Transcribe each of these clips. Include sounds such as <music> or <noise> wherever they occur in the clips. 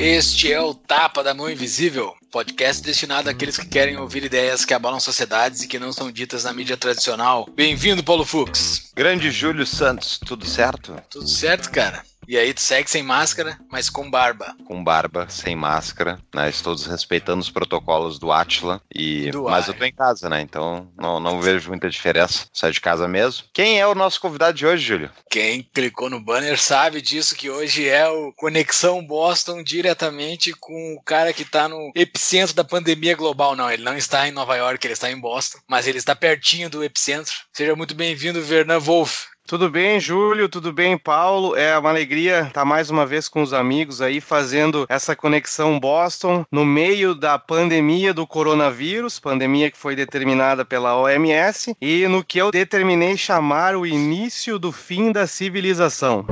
Este é o Tapa da Mão Invisível, podcast destinado àqueles que querem ouvir ideias que abalam sociedades e que não são ditas na mídia tradicional. Bem-vindo, Paulo Fux. Grande Júlio Santos, tudo certo? Tudo certo, cara. E aí tu segue sem máscara, mas com barba. Com barba, sem máscara, né? Estou respeitando os protocolos do Atila e do mas ar. eu tô em casa, né? Então não, não vejo muita diferença. Sai de casa mesmo. Quem é o nosso convidado de hoje, Júlio? Quem clicou no banner sabe disso que hoje é o Conexão Boston diretamente com o cara que tá no epicentro da pandemia global. Não, ele não está em Nova York, ele está em Boston, mas ele está pertinho do epicentro. Seja muito bem-vindo, Vernan Wolf. Tudo bem, Júlio? Tudo bem, Paulo? É uma alegria estar mais uma vez com os amigos aí fazendo essa conexão Boston no meio da pandemia do coronavírus, pandemia que foi determinada pela OMS e no que eu determinei chamar o início do fim da civilização.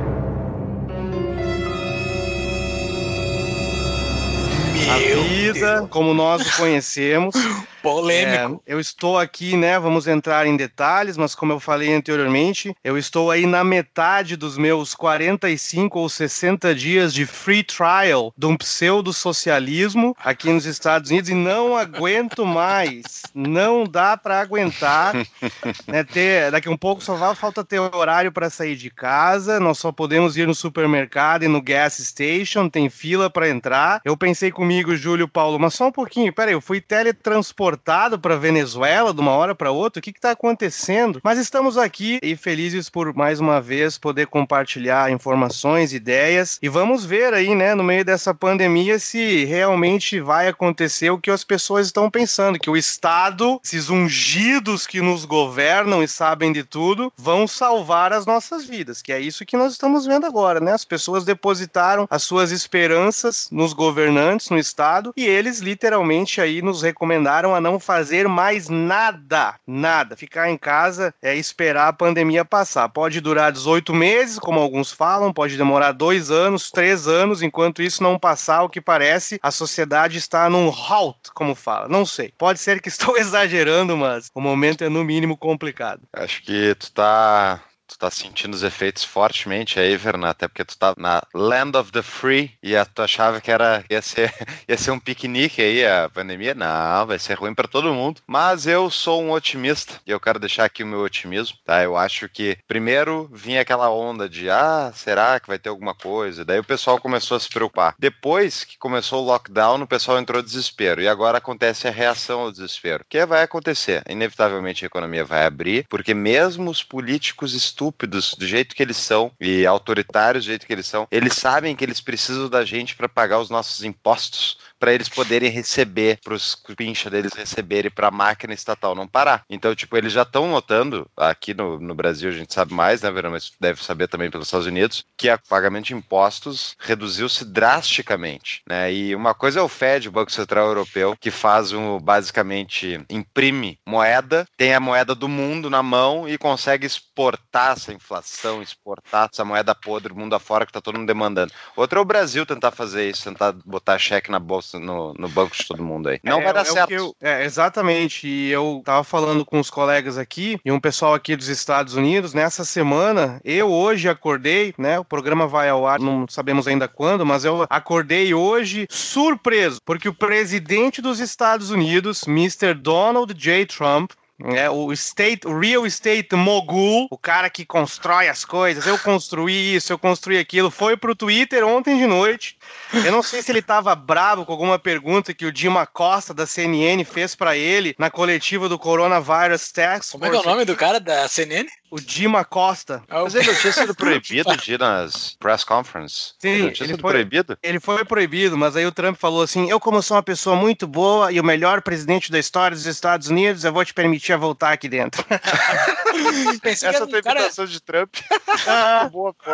Vida, como nós o conhecemos, <laughs> Polêmico. É, eu estou aqui, né? Vamos entrar em detalhes, mas como eu falei anteriormente, eu estou aí na metade dos meus 45 ou 60 dias de free trial de um pseudo-socialismo aqui nos Estados Unidos e não aguento mais. Não dá para aguentar. <laughs> né, ter, daqui a um pouco só vai falta ter horário para sair de casa. Nós só podemos ir no supermercado e no gas station, tem fila para entrar. Eu pensei comigo, Júlio Paulo, mas só um pouquinho. Peraí, eu fui teletransportado para Venezuela de uma hora para outra? O que está acontecendo? Mas estamos aqui e felizes por mais uma vez poder compartilhar informações, ideias e vamos ver aí, né, no meio dessa pandemia, se realmente vai acontecer o que as pessoas estão pensando, que o Estado, esses ungidos que nos governam e sabem de tudo, vão salvar as nossas vidas, que é isso que nós estamos vendo agora, né? As pessoas depositaram as suas esperanças nos governantes, no Estado, e eles literalmente aí nos recomendaram a não fazer mais nada, nada. Ficar em casa é esperar a pandemia passar. Pode durar 18 meses, como alguns falam, pode demorar dois anos, três anos. Enquanto isso não passar, o que parece, a sociedade está num halt, como fala. Não sei. Pode ser que <laughs> estou exagerando, mas o momento é no mínimo complicado. Acho que tu tá tu tá sentindo os efeitos fortemente aí, Verna, até porque tu tá na Land of the Free e a tu achava que era, ia, ser, <laughs> ia ser um piquenique aí a pandemia. Não, vai ser ruim para todo mundo. Mas eu sou um otimista e eu quero deixar aqui o meu otimismo, tá? Eu acho que primeiro vinha aquela onda de, ah, será que vai ter alguma coisa? Daí o pessoal começou a se preocupar. Depois que começou o lockdown, o pessoal entrou desespero e agora acontece a reação ao desespero. O que vai acontecer? Inevitavelmente a economia vai abrir, porque mesmo os políticos estúpidos do jeito que eles são e autoritários do jeito que eles são, eles sabem que eles precisam da gente para pagar os nossos impostos para eles poderem receber, para os pincha deles receberem para a máquina estatal não parar. Então, tipo, eles já estão notando, aqui no, no Brasil a gente sabe mais, né, Verão, mas deve saber também pelos Estados Unidos, que o pagamento de impostos reduziu-se drasticamente, né? E uma coisa é o Fed, o Banco Central Europeu, que faz um, basicamente, imprime moeda, tem a moeda do mundo na mão e consegue exportar essa inflação, exportar essa moeda podre do mundo afora que tá todo mundo demandando. Outro é o Brasil tentar fazer isso, tentar botar cheque na bolsa no, no banco de todo mundo aí. Não é, vai dar é certo. Eu, é, exatamente. E eu tava falando com os colegas aqui e um pessoal aqui dos Estados Unidos. Nessa semana, eu hoje acordei, né? O programa vai ao ar, não sabemos ainda quando, mas eu acordei hoje surpreso, porque o presidente dos Estados Unidos, Mr. Donald J. Trump, é, o state, o real estate mogul, o cara que constrói as coisas, eu construí isso, eu construí aquilo, foi pro Twitter ontem de noite. Eu não sei se ele tava bravo com alguma pergunta que o Dima Costa da CNN fez para ele na coletiva do Coronavirus Task Como é que é o nome do cara da CNN? O Dima Costa. Mas ele não tinha sido <laughs> proibido de ir nas press conference? Sim, ele não tinha ele sido foi- proibido? Ele foi proibido, mas aí o Trump falou assim: Eu, como sou uma pessoa muito boa e o melhor presidente da história dos Estados Unidos, eu vou te permitir a voltar aqui dentro. <laughs> Essa era tua um cara, de Trump. <laughs> Boa, pô.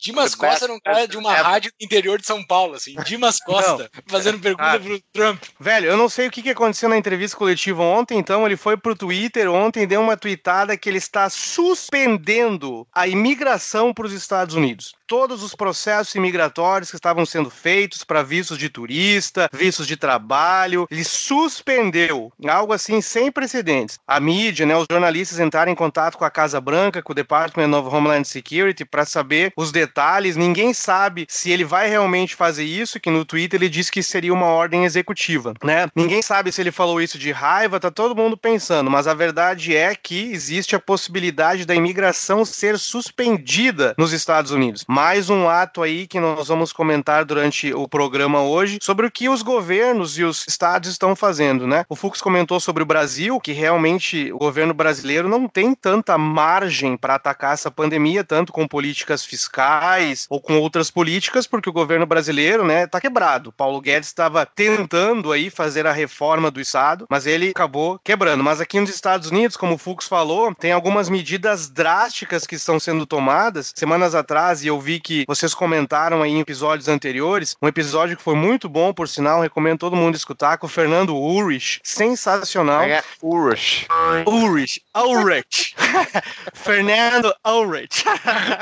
Dimas The Costa era um cara de uma rádio do interior de São Paulo, assim. Dimas Costa, fazendo pergunta Cara. pro Trump. Velho, eu não sei o que que aconteceu na entrevista coletiva ontem, então ele foi pro Twitter ontem, deu uma tweetada que ele está suspendendo a imigração para os Estados Unidos. Todos os processos imigratórios que estavam sendo feitos para vistos de turista, vistos de trabalho, ele suspendeu. Algo assim sem precedentes. A mídia, né, os jornalistas entraram em contato com a Casa Branca, com o Department of Homeland Security, para saber os detalhes. Ninguém sabe se ele vai realmente fazer isso, que no Twitter ele disse que seria uma ordem executiva, né? Ninguém sabe se ele falou isso de raiva, tá todo mundo pensando, mas a verdade é que existe a possibilidade da imigração ser suspendida nos Estados Unidos. Mais um ato aí que nós vamos comentar durante o programa hoje sobre o que os governos e os estados estão fazendo, né? O Fux comentou sobre o Brasil, que realmente o governo brasileiro não tem tanta margem para atacar essa pandemia, tanto com políticas fiscais ou com outras políticas, porque o governo brasileiro, né, tá quebrado. Paulo Guedes estava tentando aí fazer a reforma do Estado, mas ele acabou quebrando. Mas aqui nos Estados Unidos, como o Fux falou, tem algumas medidas drásticas que estão sendo tomadas. Semanas atrás, e eu vi que vocês comentaram aí em episódios anteriores, um episódio que foi muito bom, por sinal, recomendo todo mundo escutar, com o Fernando Urich, sensacional. É Urish. Ulrich, Ulrich. <laughs> Fernando Ulrich.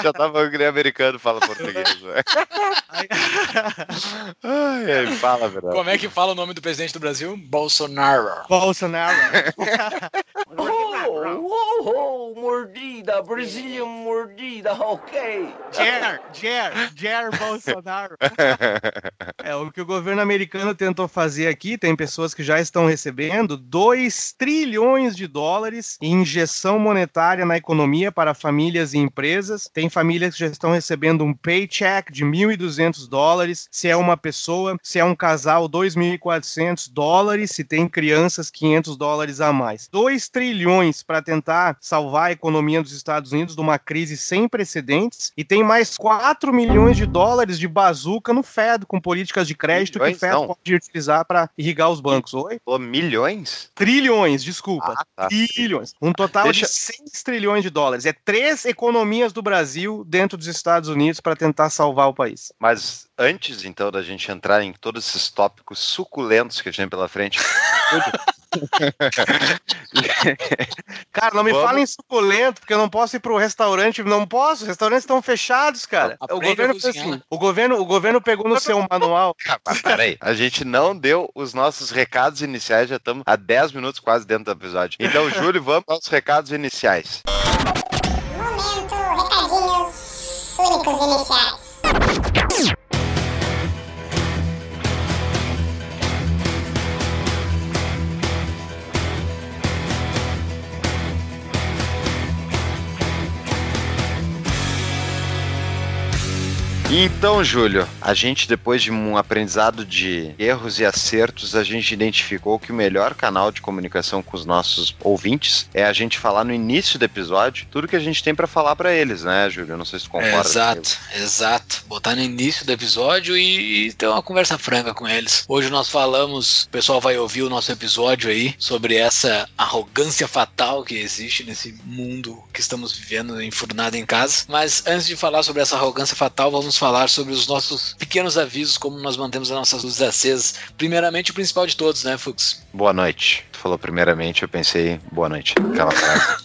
Já tava americano fala português. velho. <laughs> Ai, ai, fala, verdade. Como é que fala o nome do presidente do Brasil? Bolsonaro. Bolsonaro. <laughs> Oh, oh, oh, mordida, Brazilian mordida, ok. Jair, Jair, Jair Bolsonaro. <laughs> É o que o governo americano tentou fazer aqui. Tem pessoas que já estão recebendo 2 trilhões de dólares em injeção monetária na economia para famílias e empresas. Tem famílias que já estão recebendo um paycheck de 1.200 dólares. Se é uma pessoa, se é um casal, 2.400 dólares. Se tem crianças, 500 dólares a mais. 2 trilhões para tentar salvar a economia dos Estados Unidos de uma crise sem precedentes. E tem mais 4 milhões de dólares de bazuca no Fed, com políticas de crédito que o Milhões, Fed não. pode utilizar para irrigar os bancos. Oi? Falou milhões? Trilhões, desculpa. Ah, tá. Trilhões. Um total Deixa- de 6 trilhões de dólares. É três economias do Brasil dentro dos Estados Unidos para tentar salvar o país. Mas antes, então, da gente entrar em todos esses tópicos suculentos que a gente tem pela frente, <laughs> <laughs> Cara, não me Vamos. falem suculento, porque eu não posso ir pro restaurante. Não posso, os restaurantes estão fechados, cara. Aprende o governo fez assim. O governo, o governo pegou no seu manual. <laughs> Ah, peraí, a gente não deu os nossos recados iniciais, já estamos há 10 minutos quase dentro do episódio. Então, <laughs> Júlio, vamos aos recados iniciais. Momento, recadinhos únicos Então, Júlio, a gente, depois de um aprendizado de erros e acertos, a gente identificou que o melhor canal de comunicação com os nossos ouvintes é a gente falar no início do episódio tudo que a gente tem pra falar pra eles, né, Júlio? Não sei se tu concorda. exato, exato. Botar no início do episódio e, e ter uma conversa franca com eles. Hoje nós falamos, o pessoal vai ouvir o nosso episódio aí sobre essa arrogância fatal que existe nesse mundo que estamos vivendo enfurnado em casa. Mas antes de falar sobre essa arrogância fatal, vamos falar sobre os nossos pequenos avisos, como nós mantemos as nossas luzes acesas. Primeiramente, o principal de todos, né, Fux? Boa noite. Tu falou primeiramente, eu pensei, boa noite. Aquela frase.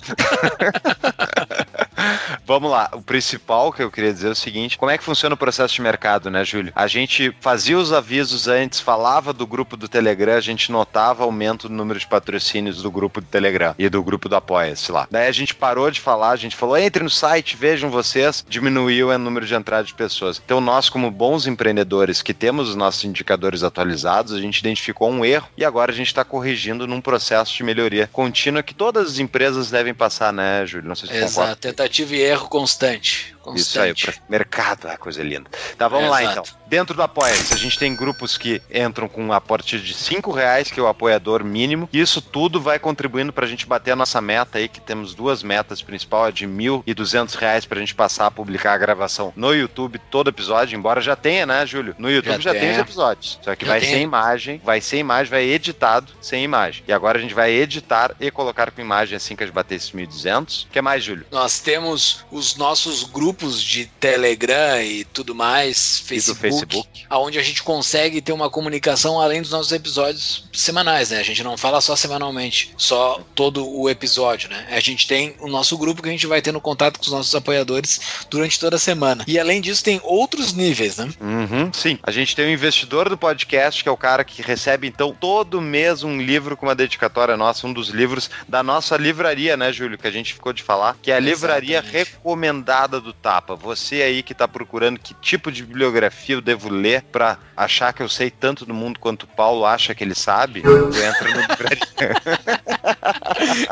<laughs> Vamos lá, o principal que eu queria dizer é o seguinte: como é que funciona o processo de mercado, né, Júlio? A gente fazia os avisos antes, falava do grupo do Telegram, a gente notava aumento do número de patrocínios do grupo do Telegram e do grupo do Apoia-se lá. Daí a gente parou de falar, a gente falou: entre no site, vejam vocês, diminuiu o número de entrada de pessoas. Então, nós, como bons empreendedores que temos os nossos indicadores atualizados, a gente identificou um erro e agora a gente está corrigindo num processo de melhoria contínua que todas as empresas devem passar, né, Júlio? Não sei se tu concorda. Exato, tentativa e erro constante. Isso aí, constante. mercado, ah, coisa linda. Tá, vamos lá Exato. então. Dentro do Apoia-se, a gente tem grupos que entram com a partir de 5 reais, que é o apoiador mínimo. E isso tudo vai contribuindo pra gente bater a nossa meta aí, que temos duas metas principal, a de 1.200 reais pra gente passar a publicar a gravação no YouTube todo episódio, embora já tenha, né, Júlio? No YouTube já, Já tem os episódios. Só que Já vai tem. sem imagem, vai sem imagem, vai editado sem imagem. E agora a gente vai editar e colocar com imagem assim que a gente bater esses 1.200. O que mais, Júlio? Nós temos os nossos grupos de Telegram e tudo mais, E Facebook, Facebook. onde a gente consegue ter uma comunicação além dos nossos episódios semanais, né? A gente não fala só semanalmente, só todo o episódio, né? A gente tem o nosso grupo que a gente vai tendo contato com os nossos apoiadores durante toda a semana. E além disso, tem outros níveis, né? Uhum, sim. A gente tem o investidor do podcast, que é o cara que recebe, então, todo mês um livro com uma dedicatória nossa, um dos livros da nossa livraria, né, Júlio? Que a gente ficou de falar, que é a livraria Exatamente. recomendada do Tapa. Você aí que tá procurando que tipo de bibliografia eu devo ler pra achar que eu sei tanto do mundo quanto o Paulo acha que ele sabe, tu entra no livraria.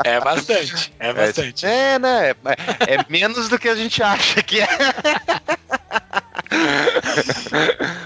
<laughs> É bastante, é bastante. É, né? É, é menos do que a gente acha que é. <laughs>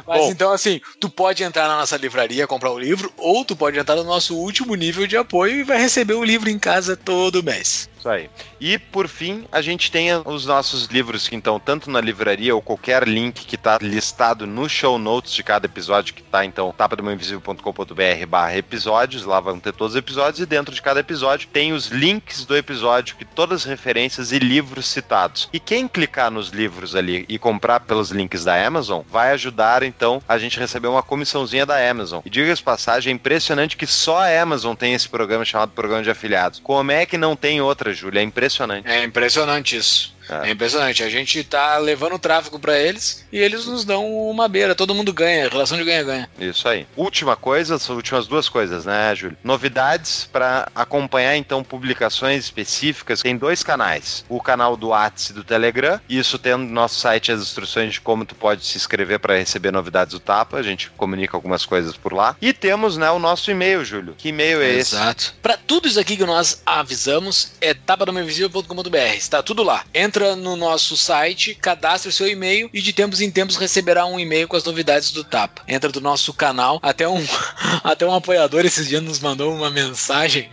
Mas Bom. então, assim, tu pode entrar na nossa livraria, comprar o livro, ou tu pode entrar no nosso último nível de apoio e vai receber o livro em casa todo mês. Isso aí. E por fim, a gente tem os nossos livros que então, tanto na livraria ou qualquer link que está listado no show notes de cada episódio, que tá então tapadomainvisível.com.br barra episódios, lá vão ter todos os episódios, e dentro de cada episódio tem os links do episódio, que todas as referências e livros citados. E quem clicar nos livros ali e comprar pelos links da Amazon, vai ajudar então a gente receber uma comissãozinha da Amazon. E diga-se passagem, é impressionante que só a Amazon tem esse programa chamado Programa de Afiliados. Como é que não tem outra, Júlia? É impressionante. É impressionante isso. É. É impressionante. A gente tá levando tráfego pra eles e eles nos dão uma beira. Todo mundo ganha. Relação de ganha-ganha. Isso aí. Última coisa, as últimas duas coisas, né, Júlio? Novidades para acompanhar então publicações específicas. Tem dois canais: o canal do Whats e do Telegram. Isso tendo no nosso site as instruções de como tu pode se inscrever para receber novidades do Tapa. A gente comunica algumas coisas por lá. E temos, né, o nosso e-mail, Júlio. Que e-mail é esse? Exato. Pra tudo isso aqui que nós avisamos, é tapadomainvisível.com.br. Está tudo lá. Entra no nosso site, cadastre o seu e-mail e de tempos em tempos receberá um e-mail com as novidades do Tapa. Entra do nosso canal. Até um, <laughs> até um apoiador esses dias nos mandou uma mensagem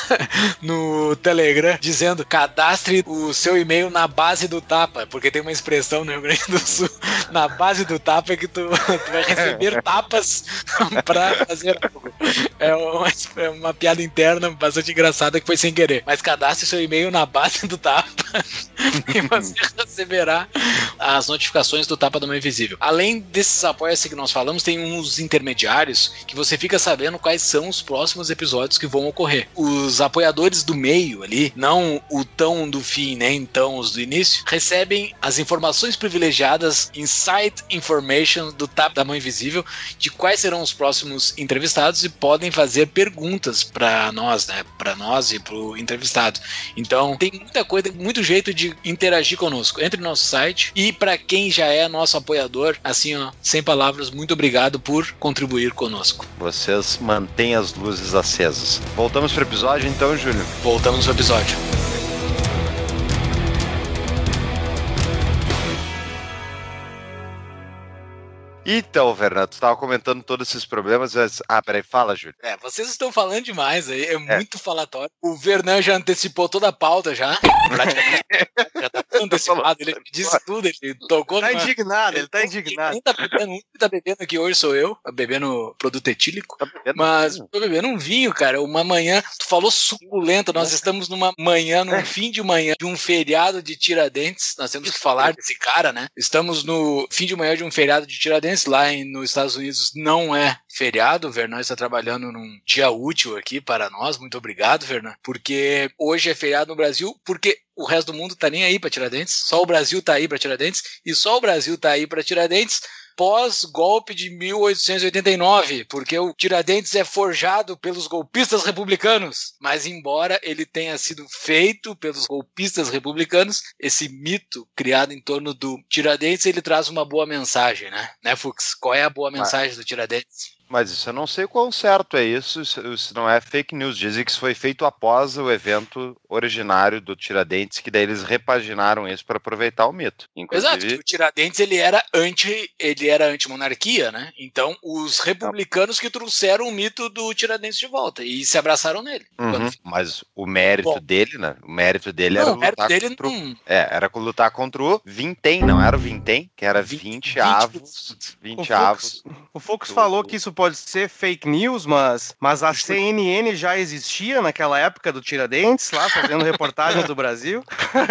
<laughs> no Telegram dizendo cadastre o seu e-mail na base do Tapa, porque tem uma expressão no Rio Grande do Sul, na base do Tapa é que tu, tu vai receber <laughs> tapas pra fazer algo. É uma, é uma piada interna bastante engraçada que foi sem querer. Mas cadastre seu e-mail na base do Tapa e você <laughs> receberá as notificações do Tapa do Mãe Invisível. Além desses apoios que nós falamos, tem uns intermediários que você fica sabendo quais são os próximos episódios que vão ocorrer. Os apoiadores do meio ali, não o tão do fim, nem tão os do início, recebem as informações privilegiadas, Insight Information do Tapa da Mãe Invisível, de quais serão os próximos entrevistados e podem fazer perguntas para nós, né? Para nós e pro entrevistado. Então, tem muita coisa, muito jeito de interagir conosco. Entre no nosso site e para quem já é nosso apoiador, assim, ó, sem palavras, muito obrigado por contribuir conosco. Vocês mantêm as luzes acesas. Voltamos pro episódio então, Júlio. Voltamos ao episódio. Então, Fernando, tu tava comentando todos esses problemas. mas- Ah, peraí, fala, Júlio. É, vocês estão falando demais aí, é muito falatório. O Vernan já antecipou toda a pauta já. <laughs> Praticamente. já tá antecipado, ele disse tudo, ele tocou Tá numa- indignado, ele tá Quem indignado. tá bebendo, que tá bebendo aqui hoje sou eu, tá bebendo produto etílico. Tá bebendo? Mas tô bebendo um vinho, cara. Uma manhã, tu falou suculento. Nós estamos numa manhã, num fim de manhã de um feriado de Tiradentes. Nós temos que falar desse cara, né? Estamos no fim de manhã de um feriado de Tiradentes. Lá em, nos Estados Unidos não é feriado. O Vernon está trabalhando num dia útil aqui para nós. Muito obrigado, Vernon. Porque hoje é feriado no Brasil, porque o resto do mundo tá nem aí para Tiradentes. Só o Brasil tá aí para Tiradentes. E só o Brasil tá aí para Tiradentes pós-golpe de 1889, porque o Tiradentes é forjado pelos golpistas republicanos. Mas, embora ele tenha sido feito pelos golpistas republicanos, esse mito criado em torno do Tiradentes, ele traz uma boa mensagem, né? Né, Fux? Qual é a boa mensagem do Tiradentes? Mas isso eu não sei quão certo é isso, isso, isso não é fake news. Dizem que isso foi feito após o evento originário do Tiradentes, que daí eles repaginaram isso para aproveitar o mito. Exato, Inclusive, que o Tiradentes ele era anti, ele era anti-monarquia, né? Então, os republicanos que trouxeram o mito do Tiradentes de volta e se abraçaram nele. Uhum, Quando- Mas o mérito Bom. dele, né? O mérito dele Não, era lutar dele contra o... É, era lutar contra o Vintém, não era o Vintém, que era 20, 20 avos. O 20 Fux, avos. o do- falou que isso pode ser fake news, mas, mas a CNN já existia naquela época do Tiradentes, lá fazendo reportagens do Brasil.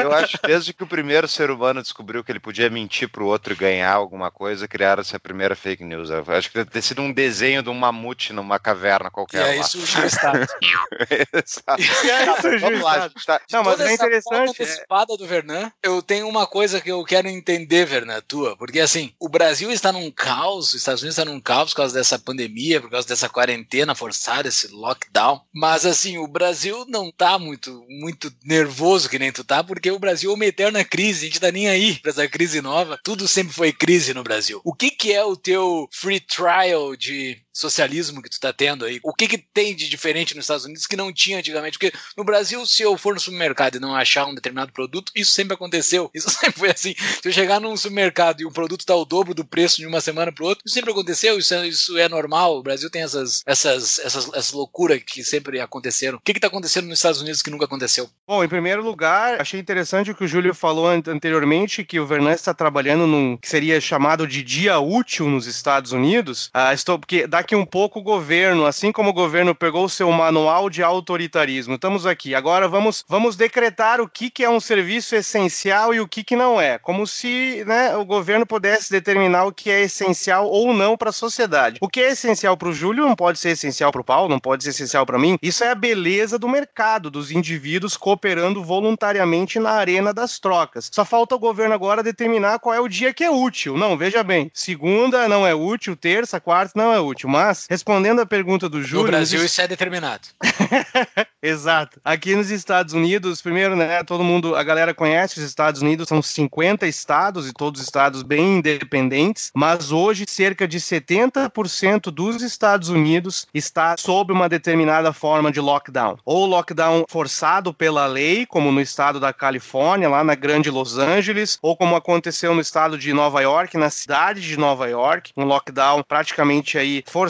Eu acho que desde que o primeiro ser humano descobriu que ele podia mentir pro outro e ganhar alguma coisa, criaram-se a primeira fake news. Eu acho que deve ter sido um desenho de um mamute numa caverna E qualquer. aí lá. surgiu o Estado. <laughs> Exato. E aí Tá, surgiu vamos lá, tá- Não, mas Toda é essa interessante. é- antecipada do Vernan, eu tenho uma coisa que eu quero entender, Vernan, tua, porque assim, o Brasil está num caos, os Estados Unidos está num caos por causa dessa pandemia, por causa dessa quarentena forçada, esse lockdown, mas assim, o Brasil não tá muito, muito nervoso que nem tu tá, porque o Brasil é uma eterna crise, a gente tá nem aí pra essa crise nova, tudo sempre foi crise no Brasil. O que que é o teu free trial de socialismo que tu tá tendo aí? O que que tem de diferente nos Estados Unidos que não tinha antigamente? Porque no Brasil, se eu for no supermercado e não achar um determinado produto, isso sempre aconteceu. <laughs> Isso sempre foi assim. Se eu chegar num supermercado e o produto tá o dobro do preço de uma semana pro outro, isso sempre aconteceu, isso é, isso é normal. O Brasil tem essas, essas, essas, essas loucuras que sempre aconteceram. O que que tá acontecendo nos Estados Unidos que nunca aconteceu? Bom, em primeiro lugar, achei interessante o que o Júlio falou an- anteriormente, que o Vernan está trabalhando num que seria chamado de dia útil nos Estados Unidos. Ah, estou, porque daqui um pouco o governo, assim como o governo pegou o seu manual de autoritarismo, estamos aqui. Agora vamos, vamos decretar o que, que é um serviço essencial e o que, que não é. Como se né, o governo pudesse determinar o que é essencial ou não para a sociedade. O que é essencial para o Júlio não pode ser essencial para o Paulo, não pode ser essencial para mim. Isso é a beleza do mercado, dos indivíduos cooperando voluntariamente na arena das trocas. Só falta o governo agora determinar qual é o dia que é útil. Não, veja bem, segunda não é útil, terça, quarta não é útil. Mas, respondendo a pergunta do Júlio... no Brasil, isso é determinado. <laughs> Exato. Aqui nos Estados Unidos, primeiro, né, todo mundo, a galera conhece os Estados Unidos, são 50 estados e todos estados bem independentes, mas hoje cerca de 70% dos Estados Unidos está sob uma determinada forma de lockdown. Ou lockdown forçado pela lei, como no estado da Califórnia, lá na Grande Los Angeles, ou como aconteceu no estado de Nova York, na cidade de Nova York, um lockdown praticamente aí forçado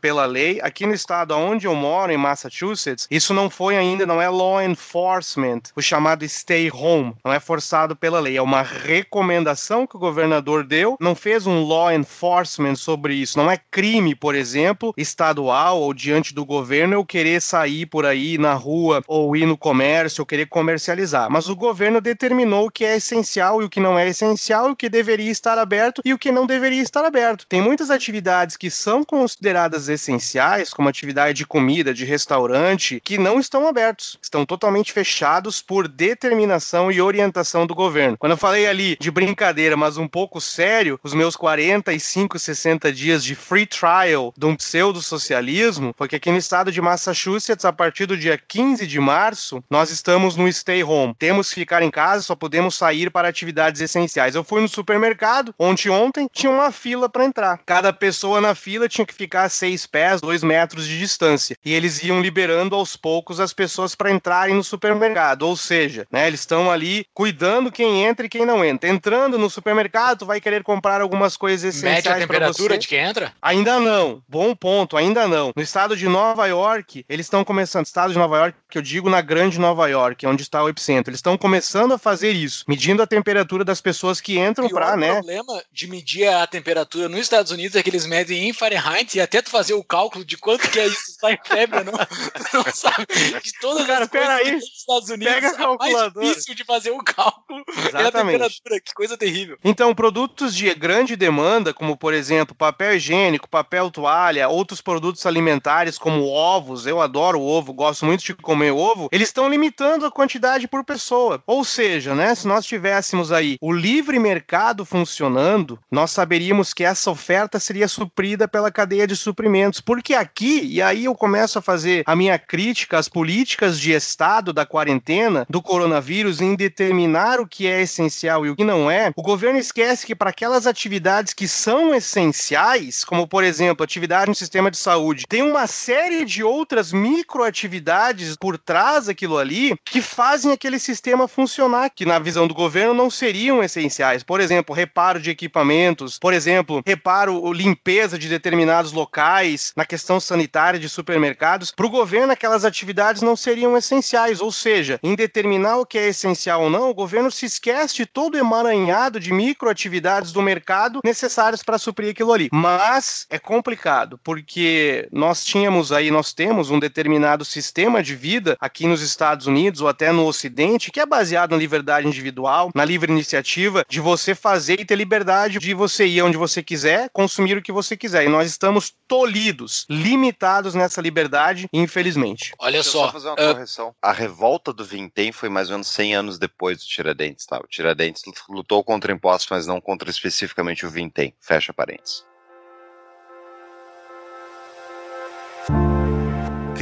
pela lei. Aqui no estado onde eu moro, em Massachusetts, isso não foi ainda, não é law enforcement, o chamado stay home, não é forçado pela lei, é uma recomendação que o governador deu, não fez um law enforcement sobre isso, não é crime, por exemplo, estadual ou diante do governo eu querer sair por aí na rua ou ir no comércio ou querer comercializar, mas o governo determinou o que é essencial e o que não é essencial, o que deveria estar aberto e o que não deveria estar aberto. Tem muitas atividades que são consideradas essenciais, como atividade de comida, de restaurante, que não estão abertos, estão totalmente fechados por determinação e orientação do governo. Quando eu falei ali de brincadeira, mas um pouco sério, os meus 45, 60 dias de free trial de um pseudo-socialismo, foi que aqui no estado de Massachusetts, a partir do dia 15 de março, nós estamos no stay home. Temos que ficar em casa, só podemos sair para atividades essenciais. Eu fui no supermercado, ontem ontem, tinha uma fila para entrar. Cada pessoa na fila tinha que ficar a seis pés, dois metros de distância. E eles iam liberando aos poucos as pessoas para entrarem no supermercado. Ou seja, né, eles estão ali cuidando quem entra e quem não entra. Entrando no supermercado, tu vai querer comprar algumas coisas essenciais Mede a temperatura você. de quem entra? Ainda não. Bom ponto, ainda não. No estado de Nova York, eles estão começando. Estado de Nova York, que eu digo na grande Nova York, onde está o epicentro. Eles estão começando a fazer isso, medindo a temperatura das pessoas que entram O pra, né? problema de medir a temperatura nos Estados Unidos é que eles medem em Fahrenheit e até tu fazer o cálculo de quanto que é isso, se tá em febre ou não, <laughs> não sabe. De todas Cara, as coisas pera que aí. nos Estados Unidos, Pega a a mais difícil de fazer o cálculo é a Exatamente. temperatura. Que coisa terrível. Então, produtos de grande demanda, como por exemplo papel higiênico, papel toalha, outros produtos alimentares como ovos, eu adoro ovo, gosto muito de comer comer ovo, eles estão limitando a quantidade por pessoa. Ou seja, né, se nós tivéssemos aí o livre mercado funcionando, nós saberíamos que essa oferta seria suprida pela cadeia de suprimentos. Porque aqui, e aí eu começo a fazer a minha crítica às políticas de Estado da quarentena, do coronavírus, em determinar o que é essencial e o que não é, o governo esquece que para aquelas atividades que são essenciais, como por exemplo, atividade no sistema de saúde, tem uma série de outras microatividades por trás daquilo ali que fazem aquele sistema funcionar, que na visão do governo não seriam essenciais. Por exemplo, reparo de equipamentos, por exemplo, reparo, limpeza de determinados locais, na questão sanitária de supermercados. Para o governo, aquelas atividades não seriam essenciais, ou seja, em determinar o que é essencial ou não, o governo se esquece de todo o emaranhado de microatividades do mercado necessárias para suprir aquilo ali. Mas é complicado, porque nós tínhamos aí, nós temos um determinado sistema de vida aqui nos Estados Unidos ou até no Ocidente que é baseado na liberdade individual, na livre iniciativa de você fazer e ter liberdade de você ir onde você quiser, consumir o que você quiser. E nós estamos tolhidos, limitados nessa liberdade, infelizmente. Olha Deixa eu só, só fazer uma ah, correção. A revolta do Vintém foi mais ou menos 100 anos depois do Tiradentes, tá? O Tiradentes lutou contra impostos, mas não contra especificamente o Vintém. Fecha parênteses.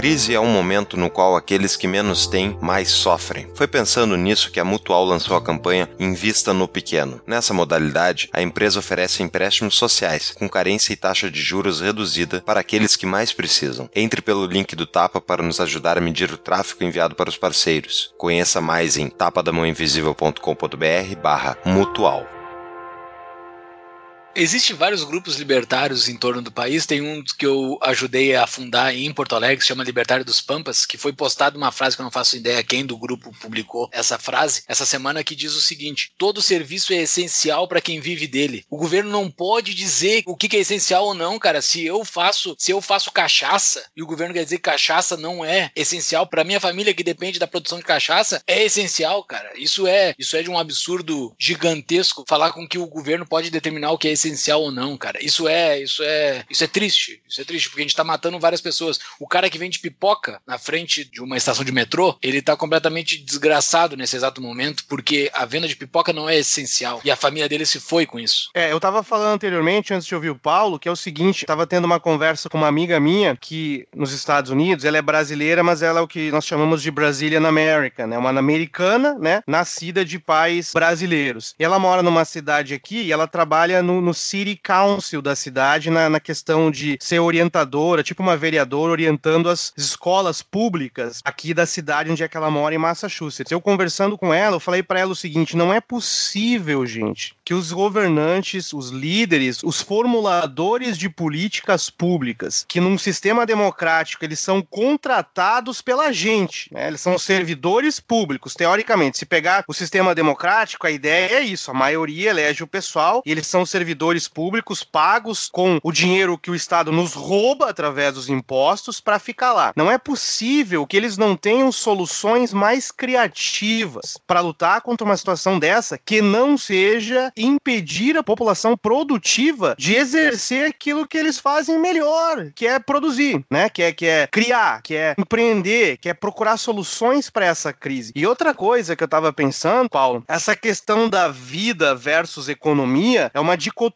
Crise é um momento no qual aqueles que menos têm mais sofrem. Foi pensando nisso que a Mutual lançou a campanha Invista no Pequeno. Nessa modalidade, a empresa oferece empréstimos sociais, com carência e taxa de juros reduzida para aqueles que mais precisam. Entre pelo link do Tapa para nos ajudar a medir o tráfego enviado para os parceiros. Conheça mais em tapadamãoinvisível.com.br barra mutual. Existem vários grupos libertários em torno do país. Tem um que eu ajudei a fundar em Porto Alegre, que se chama Libertário dos Pampas, que foi postado uma frase que eu não faço ideia quem do grupo publicou essa frase essa semana que diz o seguinte: todo serviço é essencial para quem vive dele. O governo não pode dizer o que é essencial ou não, cara. Se eu faço, se eu faço cachaça e o governo quer dizer que cachaça não é essencial para minha família que depende da produção de cachaça, é essencial, cara. Isso é, isso é de um absurdo gigantesco falar com que o governo pode determinar o que é essencial ou não, cara. Isso é, isso é, isso é triste. Isso é triste porque a gente tá matando várias pessoas. O cara que vende pipoca na frente de uma estação de metrô, ele tá completamente desgraçado nesse exato momento porque a venda de pipoca não é essencial e a família dele se foi com isso. É, eu tava falando anteriormente, antes de ouvir o Paulo, que é o seguinte, tava tendo uma conversa com uma amiga minha que nos Estados Unidos, ela é brasileira, mas ela é o que nós chamamos de Brazilian American, né? Uma americana, né? Nascida de pais brasileiros. E ela mora numa cidade aqui e ela trabalha no, no City Council da cidade na, na questão de ser orientadora, tipo uma vereadora orientando as escolas públicas aqui da cidade onde é que ela mora, em Massachusetts. Eu conversando com ela, eu falei para ela o seguinte, não é possível, gente, que os governantes, os líderes, os formuladores de políticas públicas, que num sistema democrático eles são contratados pela gente, né? Eles são servidores públicos, teoricamente. Se pegar o sistema democrático, a ideia é isso, a maioria elege o pessoal e eles são servidores públicos pagos com o dinheiro que o Estado nos rouba através dos impostos para ficar lá. Não é possível que eles não tenham soluções mais criativas para lutar contra uma situação dessa que não seja impedir a população produtiva de exercer aquilo que eles fazem melhor, que é produzir, né? Que é que é criar, que é empreender, que é procurar soluções para essa crise. E outra coisa que eu tava pensando, Paulo, essa questão da vida versus economia é uma dicotomia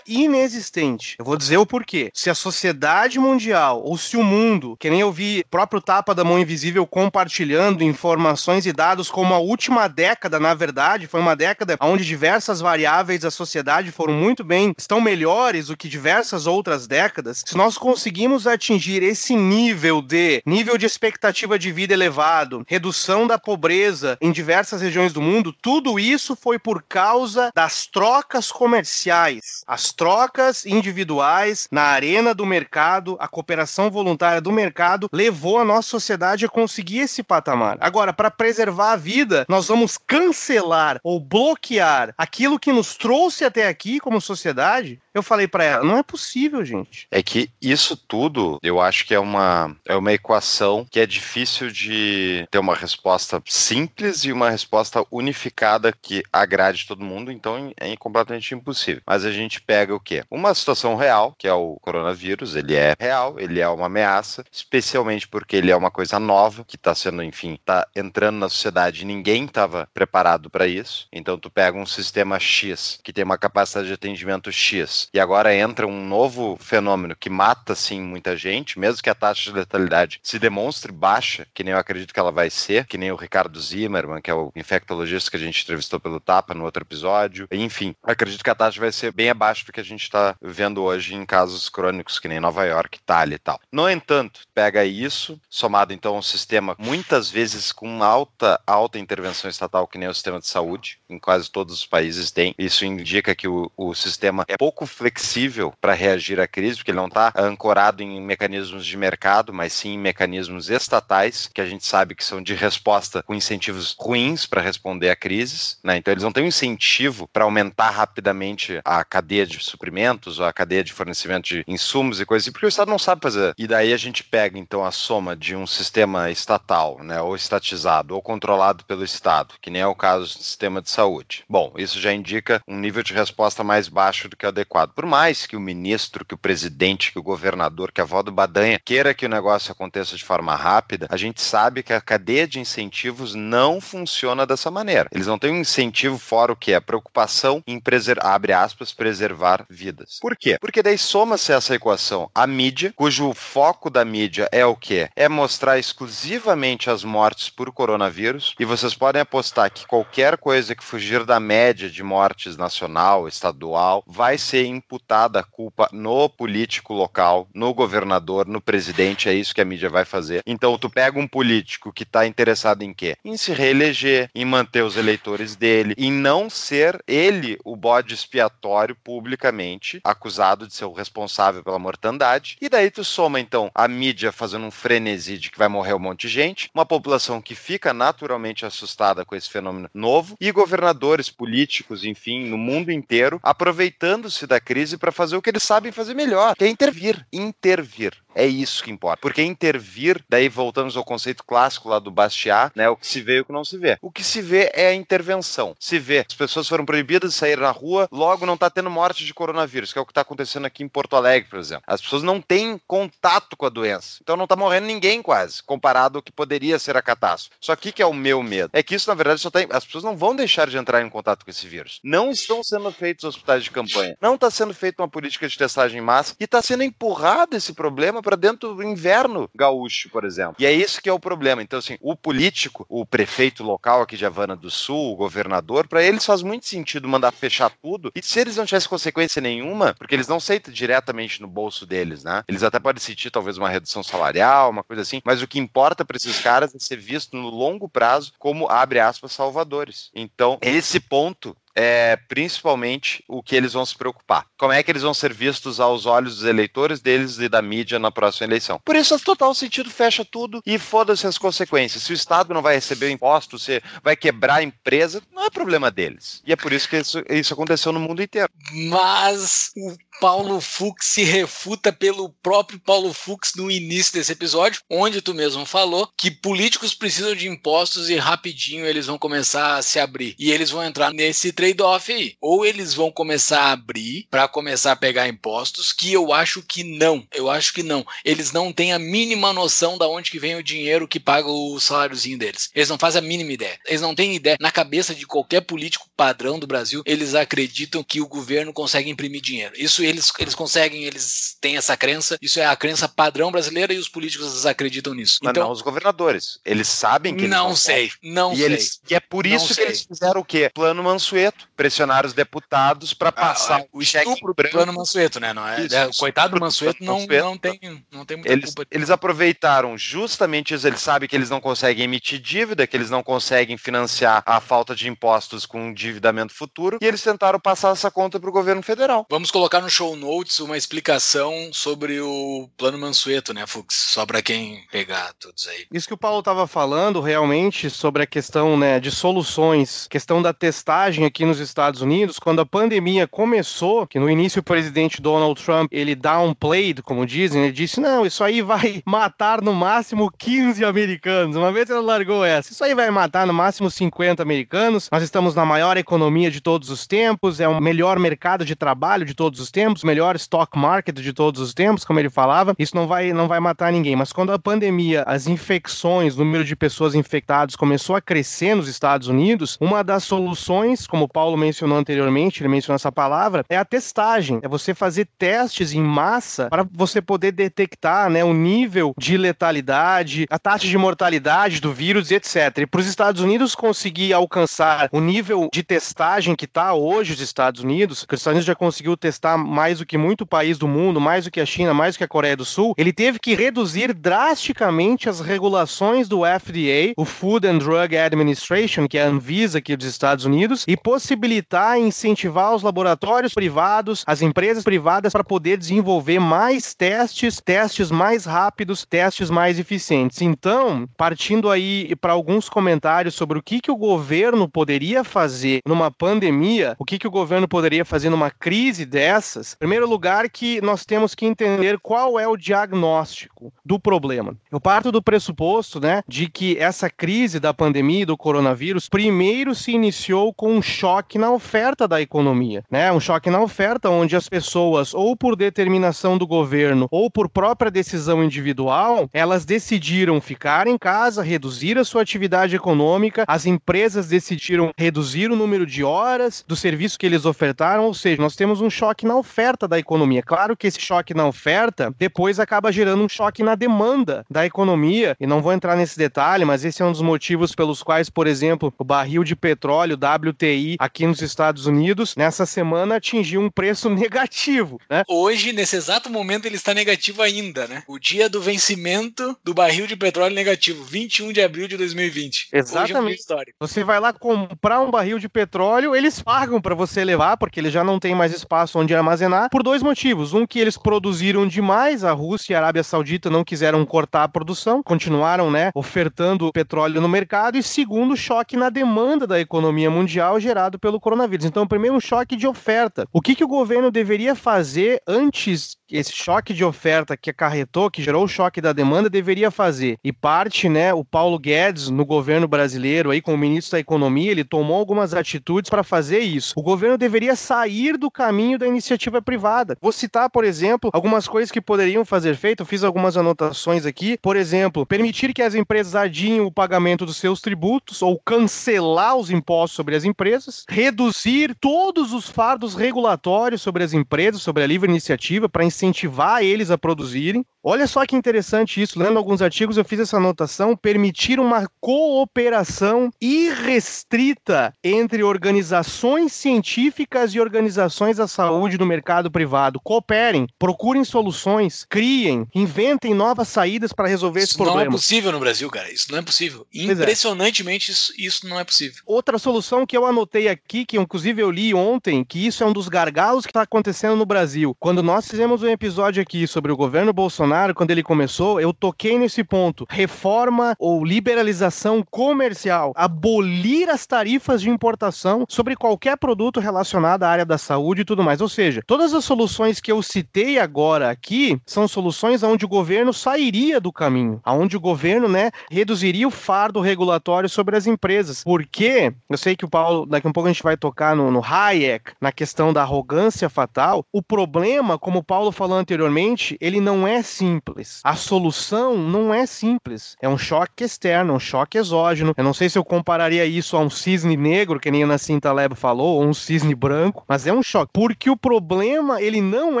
inexistente. Eu vou dizer o porquê. Se a sociedade mundial ou se o mundo, que nem eu vi próprio Tapa da Mão Invisível compartilhando informações e dados como a última década, na verdade, foi uma década onde diversas variáveis da sociedade foram muito bem, estão melhores do que diversas outras décadas. Se nós conseguimos atingir esse nível de nível de expectativa de vida elevado, redução da pobreza em diversas regiões do mundo, tudo isso foi por causa das trocas comerciais, as trocas individuais na arena do mercado, a cooperação voluntária do mercado levou a nossa sociedade a conseguir esse patamar. Agora, para preservar a vida, nós vamos cancelar ou bloquear aquilo que nos trouxe até aqui como sociedade. Eu falei para ela, não é possível, gente. É que isso tudo, eu acho que é uma, é uma equação que é difícil de ter uma resposta simples e uma resposta unificada que agrade todo mundo, então é completamente impossível. Mas a gente pega o quê? Uma situação real, que é o coronavírus, ele é real, ele é uma ameaça, especialmente porque ele é uma coisa nova, que está sendo, enfim, está entrando na sociedade e ninguém estava preparado para isso. Então tu pega um sistema X, que tem uma capacidade de atendimento X, e agora entra um novo fenômeno que mata, sim, muita gente, mesmo que a taxa de letalidade se demonstre baixa, que nem eu acredito que ela vai ser, que nem o Ricardo Zimmermann, que é o infectologista que a gente entrevistou pelo Tapa no outro episódio. Enfim, acredito que a taxa vai ser bem abaixo do que a gente está vendo hoje em casos crônicos, que nem Nova York, Itália e tal. No entanto, pega isso, somado então a um sistema muitas vezes com alta, alta intervenção estatal, que nem o sistema de saúde, em quase todos os países tem. Isso indica que o, o sistema é pouco flexível para reagir à crise, porque ele não está ancorado em mecanismos de mercado, mas sim em mecanismos estatais, que a gente sabe que são de resposta com incentivos ruins para responder a crises. Né? Então, eles não têm um incentivo para aumentar rapidamente a cadeia de suprimentos, ou a cadeia de fornecimento de insumos e coisas assim, porque o Estado não sabe fazer. E daí a gente pega, então, a soma de um sistema estatal, né, ou estatizado, ou controlado pelo Estado, que nem é o caso do sistema de saúde. Bom, isso já indica um nível de resposta mais baixo do que o adequado. Por mais que o ministro, que o presidente, que o governador, que a avó do Badanha queira que o negócio aconteça de forma rápida, a gente sabe que a cadeia de incentivos não funciona dessa maneira. Eles não têm um incentivo fora o que é preocupação em preservar, abre aspas, preservar vidas. Por quê? Porque daí soma-se essa equação a mídia, cujo foco da mídia é o que? É mostrar exclusivamente as mortes por coronavírus, e vocês podem apostar que qualquer coisa que fugir da média de mortes nacional, estadual, vai ser imputada a culpa no político local, no governador, no presidente, é isso que a mídia vai fazer. Então, tu pega um político que está interessado em quê? Em se reeleger, em manter os eleitores dele, em não ser ele o bode expiatório publicamente, acusado de ser o responsável pela mortandade. E daí tu soma, então, a mídia fazendo um frenesi de que vai morrer um monte de gente, uma população que fica naturalmente assustada com esse fenômeno novo, e governadores, políticos, enfim, no mundo inteiro, aproveitando-se da crise para fazer o que eles sabem fazer melhor, que é intervir. Intervir. É isso que importa. Porque intervir, daí voltamos ao conceito clássico lá do Bastiat, né? O que se vê e o que não se vê. O que se vê é a intervenção. Se vê, as pessoas foram proibidas de sair na rua, logo não está tendo morte de coronavírus, que é o que está acontecendo aqui em Porto Alegre, por exemplo. As pessoas não têm contato com a doença. Então não está morrendo ninguém quase, comparado ao que poderia ser a catástrofe. Só que que é o meu medo? É que isso, na verdade, só tem. As pessoas não vão deixar de entrar em contato com esse vírus. Não estão sendo feitos hospitais de campanha. Não está sendo feita uma política de testagem em massa e está sendo empurrado esse problema para dentro do inverno gaúcho, por exemplo. E é isso que é o problema. Então, assim, o político, o prefeito local aqui de Havana do Sul, o governador, para eles faz muito sentido mandar fechar tudo. E se eles não tivessem consequência nenhuma, porque eles não aceitam diretamente no bolso deles, né? Eles até podem sentir talvez uma redução salarial, uma coisa assim, mas o que importa para esses caras é ser visto no longo prazo como, abre aspas, salvadores. Então, esse ponto é principalmente o que eles vão se preocupar. Como é que eles vão ser vistos aos olhos dos eleitores deles e da mídia na próxima eleição. Por isso, total sentido, fecha tudo e foda-se as consequências. Se o Estado não vai receber imposto, se vai quebrar a empresa, não é problema deles. E é por isso que isso, isso aconteceu no mundo inteiro. Mas o Paulo Fux se refuta pelo próprio Paulo Fux no início desse episódio, onde tu mesmo falou que políticos precisam de impostos e rapidinho eles vão começar a se abrir. E eles vão entrar nesse trade-off aí. Ou eles vão começar a abrir para começar a pegar impostos, que eu acho que não. Eu acho que não. Eles não têm a mínima noção da onde que vem o dinheiro que paga o saláriozinho deles. Eles não fazem a mínima ideia. Eles não têm ideia. Na cabeça de qualquer político padrão do Brasil, eles acreditam que o governo consegue imprimir dinheiro. Isso eles, eles conseguem, eles têm essa crença. Isso é a crença padrão brasileira e os políticos acreditam nisso. Mas então, não os governadores. Eles sabem que eles não conseguem. sei, não E, sei. eles, e é por Não isso que sei. eles fizeram o quê? Plano Mansueto. Pressionaram os deputados para passar Ah, o cheque branco. plano Mansueto, né? Não é, Isso, é, coitado do Mansueto não, Mansueto. não, tem, não tem muita Eles, culpa. eles aproveitaram justamente isso. Eles sabem que eles não conseguem emitir dívida, que eles não conseguem financiar a falta de impostos com endividamento futuro, e eles tentaram passar essa conta para o governo federal. Vamos colocar no show notes uma explicação sobre o plano Mansueto, né, Fux? Só para quem pegar todos aí. Isso que o Paulo estava falando realmente sobre a questão né, de soluções, questão da testagem aqui nos Estados Unidos, quando a pandemia começou, que no início o presidente Donald Trump ele downplayed, como dizem, ele disse: não, isso aí vai <laughs> matar no máximo 15 americanos. Uma vez ele largou essa, isso aí vai matar no máximo 50 americanos. Nós estamos na maior economia de todos os tempos, é o melhor mercado de trabalho de todos os tempos, melhor stock market de todos os tempos, como ele falava. Isso não vai, não vai matar ninguém. Mas quando a pandemia, as infecções, o número de pessoas infectadas começou a crescer nos Estados Unidos, uma das soluções, como o Paulo mencionou anteriormente, ele mencionou essa palavra, é a testagem. É você fazer testes em massa para você poder detectar né, o nível de letalidade, a taxa de mortalidade do vírus, etc. E para os Estados Unidos conseguir alcançar o nível de testagem que está hoje os Estados Unidos, que os Estados Unidos já conseguiu testar mais do que muito país do mundo, mais do que a China, mais do que a Coreia do Sul, ele teve que reduzir drasticamente as regulações do FDA, o Food and Drug Administration, que é a Anvisa aqui dos Estados Unidos, e possibilitar e incentivar os laboratórios privados, as empresas privadas para poder desenvolver mais testes, testes mais rápidos, testes mais eficientes. Então, partindo aí para alguns comentários sobre o que, que o governo poderia fazer numa pandemia, o que, que o governo poderia fazer numa crise dessas, em primeiro lugar que nós temos que entender qual é o diagnóstico do problema. Eu parto do pressuposto, né, de que essa crise da pandemia do coronavírus primeiro se iniciou com um choque na oferta da economia, né? Um choque na oferta onde as pessoas ou por determinação do governo ou por própria decisão individual, elas decidiram ficar em casa, reduzir a sua atividade econômica, as empresas decidiram reduzir o número de horas do serviço que eles ofertaram, ou seja, nós temos um choque na oferta da economia. Claro que esse choque na oferta depois acaba gerando um choque na demanda da economia, e não vou entrar nesse detalhe, mas esse é um dos motivos pelos quais, por exemplo, o barril de petróleo WTI aqui nos Estados Unidos nessa semana atingiu um preço <laughs> negativo, né? Hoje, nesse exato momento, ele está negativo ainda, né? O dia do vencimento do barril de petróleo negativo, 21 de abril de 2020. Exatamente. É um você vai lá comprar um barril de petróleo, eles pagam para você levar, porque eles já não tem mais espaço onde armazenar, por dois motivos. Um, que eles produziram demais, a Rússia e a Arábia Saudita não quiseram cortar a produção, continuaram, né, ofertando petróleo no mercado. E segundo, choque na demanda da economia mundial gerado pelo coronavírus. Então, primeiro, um choque de oferta. O que, que o governo deveria fazer antes esse choque de oferta que acarretou, que gerou o choque da demanda, deveria fazer. E parte, né, o Paulo Guedes, no governo brasileiro, aí como ministro da Economia, ele tomou algumas atitudes para fazer isso. O governo deveria sair do caminho da iniciativa privada. Vou citar, por exemplo, algumas coisas que poderiam fazer feito, eu fiz algumas anotações aqui. Por exemplo, permitir que as empresas adiem o pagamento dos seus tributos ou cancelar os impostos sobre as empresas, reduzir todos os fardos regulatórios sobre as empresas, sobre a livre iniciativa, para incentivar eles a produzirem. Olha só que interessante isso, lendo alguns artigos eu fiz essa anotação, permitir uma cooperação irrestrita entre organizações científicas e organizações da saúde no mercado privado. Cooperem, procurem soluções, criem, inventem novas saídas para resolver isso esse problema. Isso não é possível no Brasil, cara. Isso não é possível. Pois Impressionantemente, é. isso, isso não é possível. Outra solução que eu anotei aqui, que inclusive eu li ontem, que isso é um dos gargalos que está acontecendo no Brasil. Quando nós fizemos um episódio aqui sobre o governo Bolsonaro, Bolsonaro, quando ele começou, eu toquei nesse ponto. Reforma ou liberalização comercial, abolir as tarifas de importação sobre qualquer produto relacionado à área da saúde e tudo mais. Ou seja, todas as soluções que eu citei agora aqui são soluções onde o governo sairia do caminho, onde o governo, né, reduziria o fardo regulatório sobre as empresas. Porque eu sei que o Paulo, daqui a um pouco a gente vai tocar no, no Hayek, na questão da arrogância fatal. O problema, como o Paulo falou anteriormente, ele não é sim simples. A solução não é simples. É um choque externo, um choque exógeno. Eu não sei se eu compararia isso a um cisne negro, que nem a Nassim Taleb falou, ou um cisne branco, mas é um choque. Porque o problema, ele não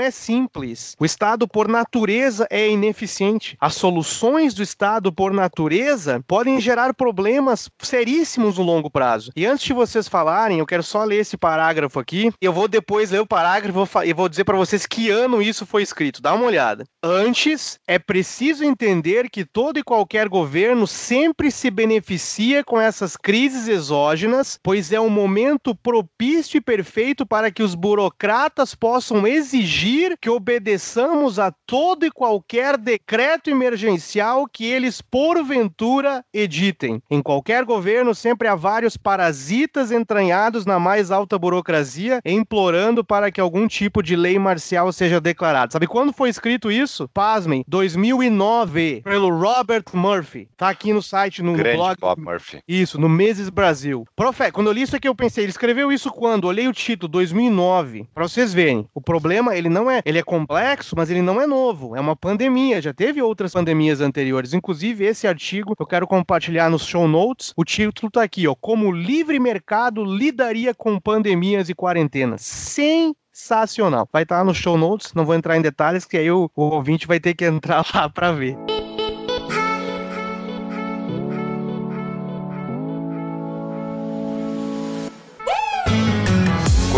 é simples. O Estado, por natureza, é ineficiente. As soluções do Estado, por natureza, podem gerar problemas seríssimos no longo prazo. E antes de vocês falarem, eu quero só ler esse parágrafo aqui. Eu vou depois ler o parágrafo e vou dizer para vocês que ano isso foi escrito. Dá uma olhada. Antes é preciso entender que todo e qualquer governo sempre se beneficia com essas crises exógenas, pois é um momento propício e perfeito para que os burocratas possam exigir que obedeçamos a todo e qualquer decreto emergencial que eles porventura editem. Em qualquer governo sempre há vários parasitas entranhados na mais alta burocracia implorando para que algum tipo de lei marcial seja declarada. Sabe quando foi escrito isso? Pasmem, 2009, pelo Robert Murphy. Tá aqui no site, no Grande blog. Bob Murphy. Isso, no Meses Brasil. Profe, quando eu li isso aqui, eu pensei, ele escreveu isso quando? Olhei o título, 2009. Pra vocês verem, o problema, ele não é, ele é complexo, mas ele não é novo. É uma pandemia, já teve outras pandemias anteriores. Inclusive, esse artigo eu quero compartilhar nos show notes. O título tá aqui, ó, como o livre mercado lidaria com pandemias e quarentenas. Sensacional. Vai estar no show notes, não vou entrar em detalhes, que aí o, o ouvinte vai ter que entrar <laughs> lá pra ver.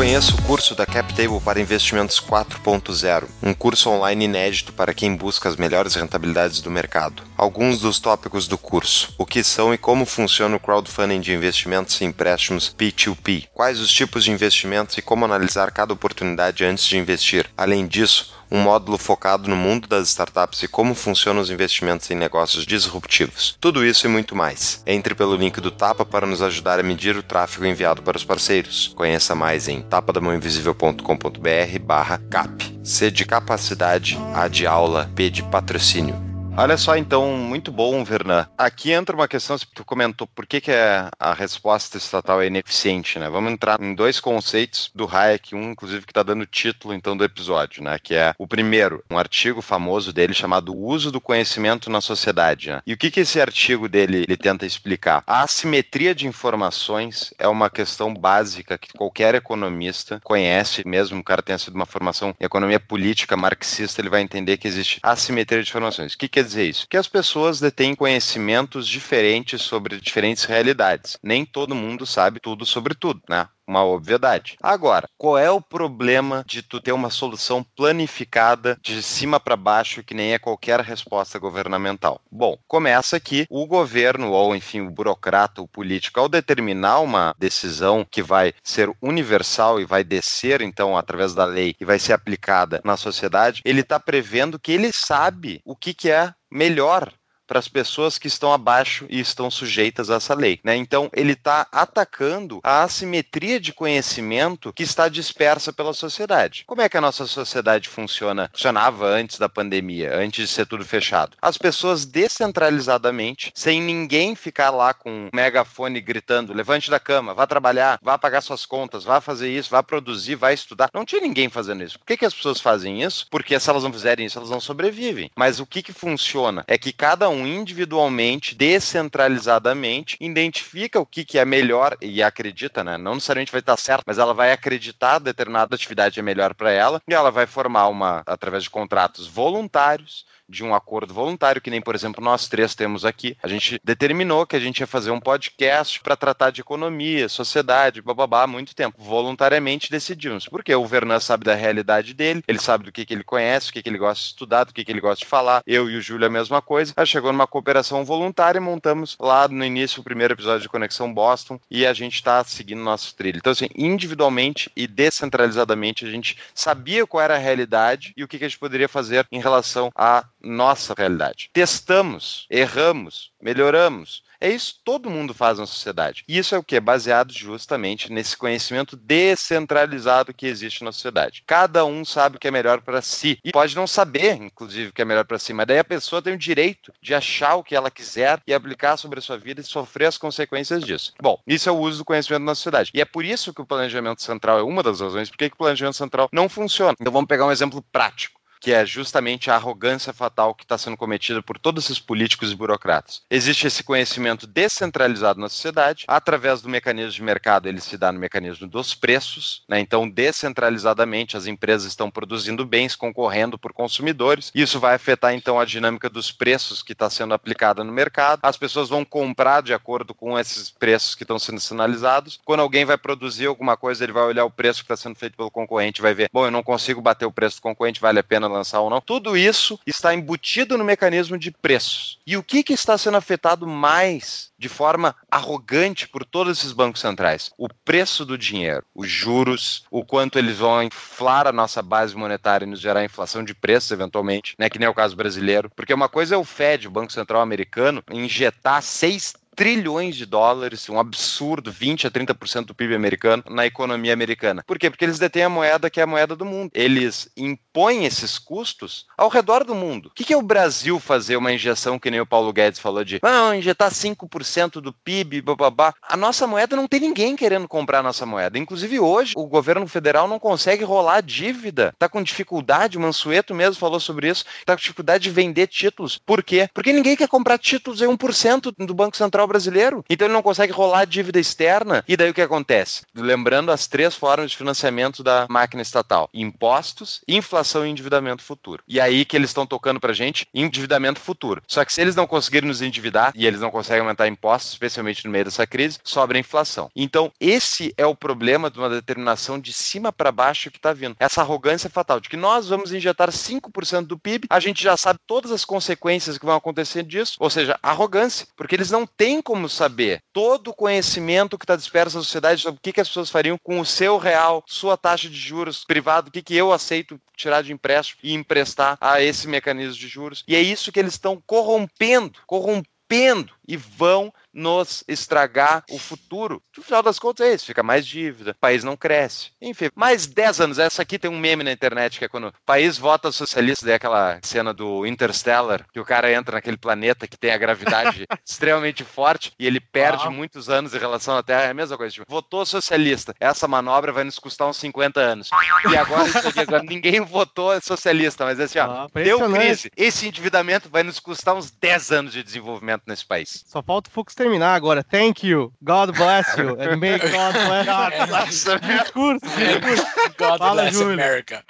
Conheça o curso da CapTable para Investimentos 4.0, um curso online inédito para quem busca as melhores rentabilidades do mercado. Alguns dos tópicos do curso: o que são e como funciona o crowdfunding de investimentos e empréstimos P2P, quais os tipos de investimentos e como analisar cada oportunidade antes de investir. Além disso, um módulo focado no mundo das startups e como funcionam os investimentos em negócios disruptivos. Tudo isso e muito mais. Entre pelo link do Tapa para nos ajudar a medir o tráfego enviado para os parceiros. Conheça mais em tapadamãoinvisível.com.br barra cap. C de capacidade, A de aula, P de patrocínio. Olha só, então, muito bom, Vernan. Aqui entra uma questão, tu comentou por que, que é a resposta estatal é ineficiente, né? Vamos entrar em dois conceitos do Hayek, um, inclusive, que está dando título, então, do episódio, né? Que é o primeiro, um artigo famoso dele chamado O Uso do Conhecimento na Sociedade, né? E o que, que esse artigo dele ele tenta explicar? A assimetria de informações é uma questão básica que qualquer economista conhece, mesmo o cara tenha sido uma formação em economia política marxista, ele vai entender que existe assimetria de informações. O que quer dizer isso? Que as pessoas detêm conhecimentos diferentes sobre diferentes realidades. Nem todo mundo sabe tudo sobre tudo, né? Uma obviedade. Agora, qual é o problema de tu ter uma solução planificada de cima para baixo que nem é qualquer resposta governamental? Bom, começa que o governo ou enfim o burocrata, o político, ao determinar uma decisão que vai ser universal e vai descer então através da lei e vai ser aplicada na sociedade, ele está prevendo que ele sabe o que, que é melhor para as pessoas que estão abaixo e estão sujeitas a essa lei. Né? Então, ele está atacando a assimetria de conhecimento que está dispersa pela sociedade. Como é que a nossa sociedade funciona? Funcionava antes da pandemia, antes de ser tudo fechado. As pessoas descentralizadamente, sem ninguém ficar lá com um megafone gritando: levante da cama, vá trabalhar, vá pagar suas contas, vá fazer isso, vá produzir, vá estudar. Não tinha ninguém fazendo isso. Por que, que as pessoas fazem isso? Porque se elas não fizerem isso, elas não sobrevivem. Mas o que, que funciona é que cada um individualmente, descentralizadamente, identifica o que, que é melhor e acredita, né? Não necessariamente vai estar certo, mas ela vai acreditar determinada atividade é melhor para ela e ela vai formar uma através de contratos voluntários de um acordo voluntário, que nem, por exemplo, nós três temos aqui. A gente determinou que a gente ia fazer um podcast para tratar de economia, sociedade, bababá, há muito tempo. Voluntariamente decidimos. Porque o Vernan sabe da realidade dele, ele sabe do que, que ele conhece, o que, que ele gosta de estudar, do que, que ele gosta de falar. Eu e o Júlio a mesma coisa. Aí chegou numa cooperação voluntária e montamos lá no início o primeiro episódio de Conexão Boston e a gente está seguindo nosso trilho. Então, assim, individualmente e descentralizadamente, a gente sabia qual era a realidade e o que, que a gente poderia fazer em relação a nossa realidade. Testamos, erramos, melhoramos. É isso que todo mundo faz na sociedade. E isso é o que? Baseado justamente nesse conhecimento descentralizado que existe na sociedade. Cada um sabe o que é melhor para si. E pode não saber, inclusive, o que é melhor para si, mas daí a pessoa tem o direito de achar o que ela quiser e aplicar sobre a sua vida e sofrer as consequências disso. Bom, isso é o uso do conhecimento na sociedade. E é por isso que o planejamento central é uma das razões por que o planejamento central não funciona. Então vamos pegar um exemplo prático que é justamente a arrogância fatal que está sendo cometida por todos esses políticos e burocratas. Existe esse conhecimento descentralizado na sociedade, através do mecanismo de mercado, ele se dá no mecanismo dos preços, né? então descentralizadamente as empresas estão produzindo bens, concorrendo por consumidores, isso vai afetar então a dinâmica dos preços que está sendo aplicada no mercado, as pessoas vão comprar de acordo com esses preços que estão sendo sinalizados, quando alguém vai produzir alguma coisa, ele vai olhar o preço que está sendo feito pelo concorrente, vai ver, bom, eu não consigo bater o preço do concorrente, vale a pena lançar ou não. Tudo isso está embutido no mecanismo de preços. E o que, que está sendo afetado mais de forma arrogante por todos esses bancos centrais? O preço do dinheiro, os juros, o quanto eles vão inflar a nossa base monetária e nos gerar inflação de preços, eventualmente, né? Que nem é o caso brasileiro. Porque uma coisa é o Fed, o Banco Central Americano, injetar 6 trilhões de dólares, um absurdo, 20 a 30% do PIB americano na economia americana. Por quê? Porque eles detêm a moeda que é a moeda do mundo. Eles impõem esses custos ao redor do mundo. O que é o Brasil fazer uma injeção que nem o Paulo Guedes falou de ah, injetar 5% do PIB, bababá. A nossa moeda não tem ninguém querendo comprar a nossa moeda. Inclusive hoje, o governo federal não consegue rolar dívida. Tá com dificuldade, o Mansueto mesmo falou sobre isso, tá com dificuldade de vender títulos. Por quê? Porque ninguém quer comprar títulos em 1% do Banco Central brasileiro. Então ele não consegue rolar dívida externa. E daí o que acontece? Lembrando as três formas de financiamento da máquina estatal: impostos, inflação e endividamento futuro. E aí que eles estão tocando pra gente endividamento futuro. Só que se eles não conseguirem nos endividar e eles não conseguem aumentar impostos, especialmente no meio dessa crise, sobra a inflação. Então, esse é o problema de uma determinação de cima para baixo que está vindo. Essa arrogância fatal de que nós vamos injetar 5% do PIB, a gente já sabe todas as consequências que vão acontecer disso, ou seja, arrogância, porque eles não têm tem como saber todo o conhecimento que está disperso na sociedade sobre o que, que as pessoas fariam com o seu real, sua taxa de juros privado, o que, que eu aceito tirar de empréstimo e emprestar a esse mecanismo de juros. E é isso que eles estão corrompendo, corrompendo e vão nos estragar o futuro. No final das contas é isso, fica mais dívida, o país não cresce. Enfim, mais 10 anos. Essa aqui tem um meme na internet que é quando o país vota socialista, daí aquela cena do Interstellar, que o cara entra naquele planeta que tem a gravidade <laughs> extremamente forte e ele perde ah. muitos anos em relação à Terra. É a mesma coisa, tipo, votou socialista. Essa manobra vai nos custar uns 50 anos. E agora, isso aqui, agora ninguém votou socialista, mas assim, ó, ah, deu crise. Esse endividamento vai nos custar uns 10 anos de desenvolvimento nesse país. Só falta o Fux terminar agora. Thank you. God bless you. <laughs> And may God bless discurso, discurso. God Fala, bless Júlio. America.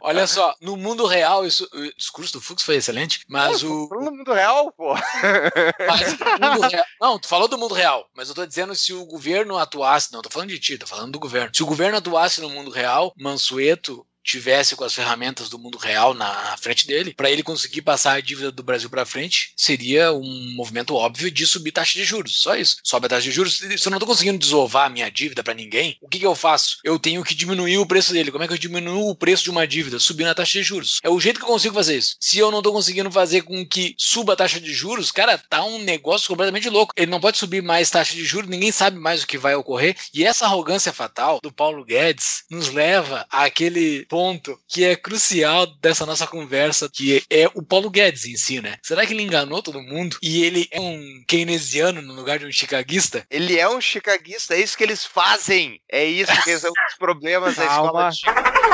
Olha só, no mundo real, isso, o discurso do Fux foi excelente, mas o. No mundo real, pô. Mas mundo real, não, tu falou do mundo real, mas eu tô dizendo se o governo atuasse. Não, tô falando de ti, tô falando do governo. Se o governo atuasse no mundo real, Mansueto tivesse com as ferramentas do mundo real na frente dele, para ele conseguir passar a dívida do Brasil para frente, seria um movimento óbvio de subir taxa de juros. Só isso. Sobe a taxa de juros. Se eu não estou conseguindo desovar a minha dívida para ninguém, o que, que eu faço? Eu tenho que diminuir o preço dele. Como é que eu diminuo o preço de uma dívida? Subindo a taxa de juros. É o jeito que eu consigo fazer isso. Se eu não estou conseguindo fazer com que suba a taxa de juros, cara, tá um negócio completamente louco. Ele não pode subir mais taxa de juros, ninguém sabe mais o que vai ocorrer. E essa arrogância fatal do Paulo Guedes nos leva àquele ponto que é crucial dessa nossa conversa, que é o Paulo Guedes em si, né? Será que ele enganou todo mundo e ele é um keynesiano no lugar de um chicaguista? Ele é um chicaguista, é isso que eles fazem. É isso que são os problemas da escola de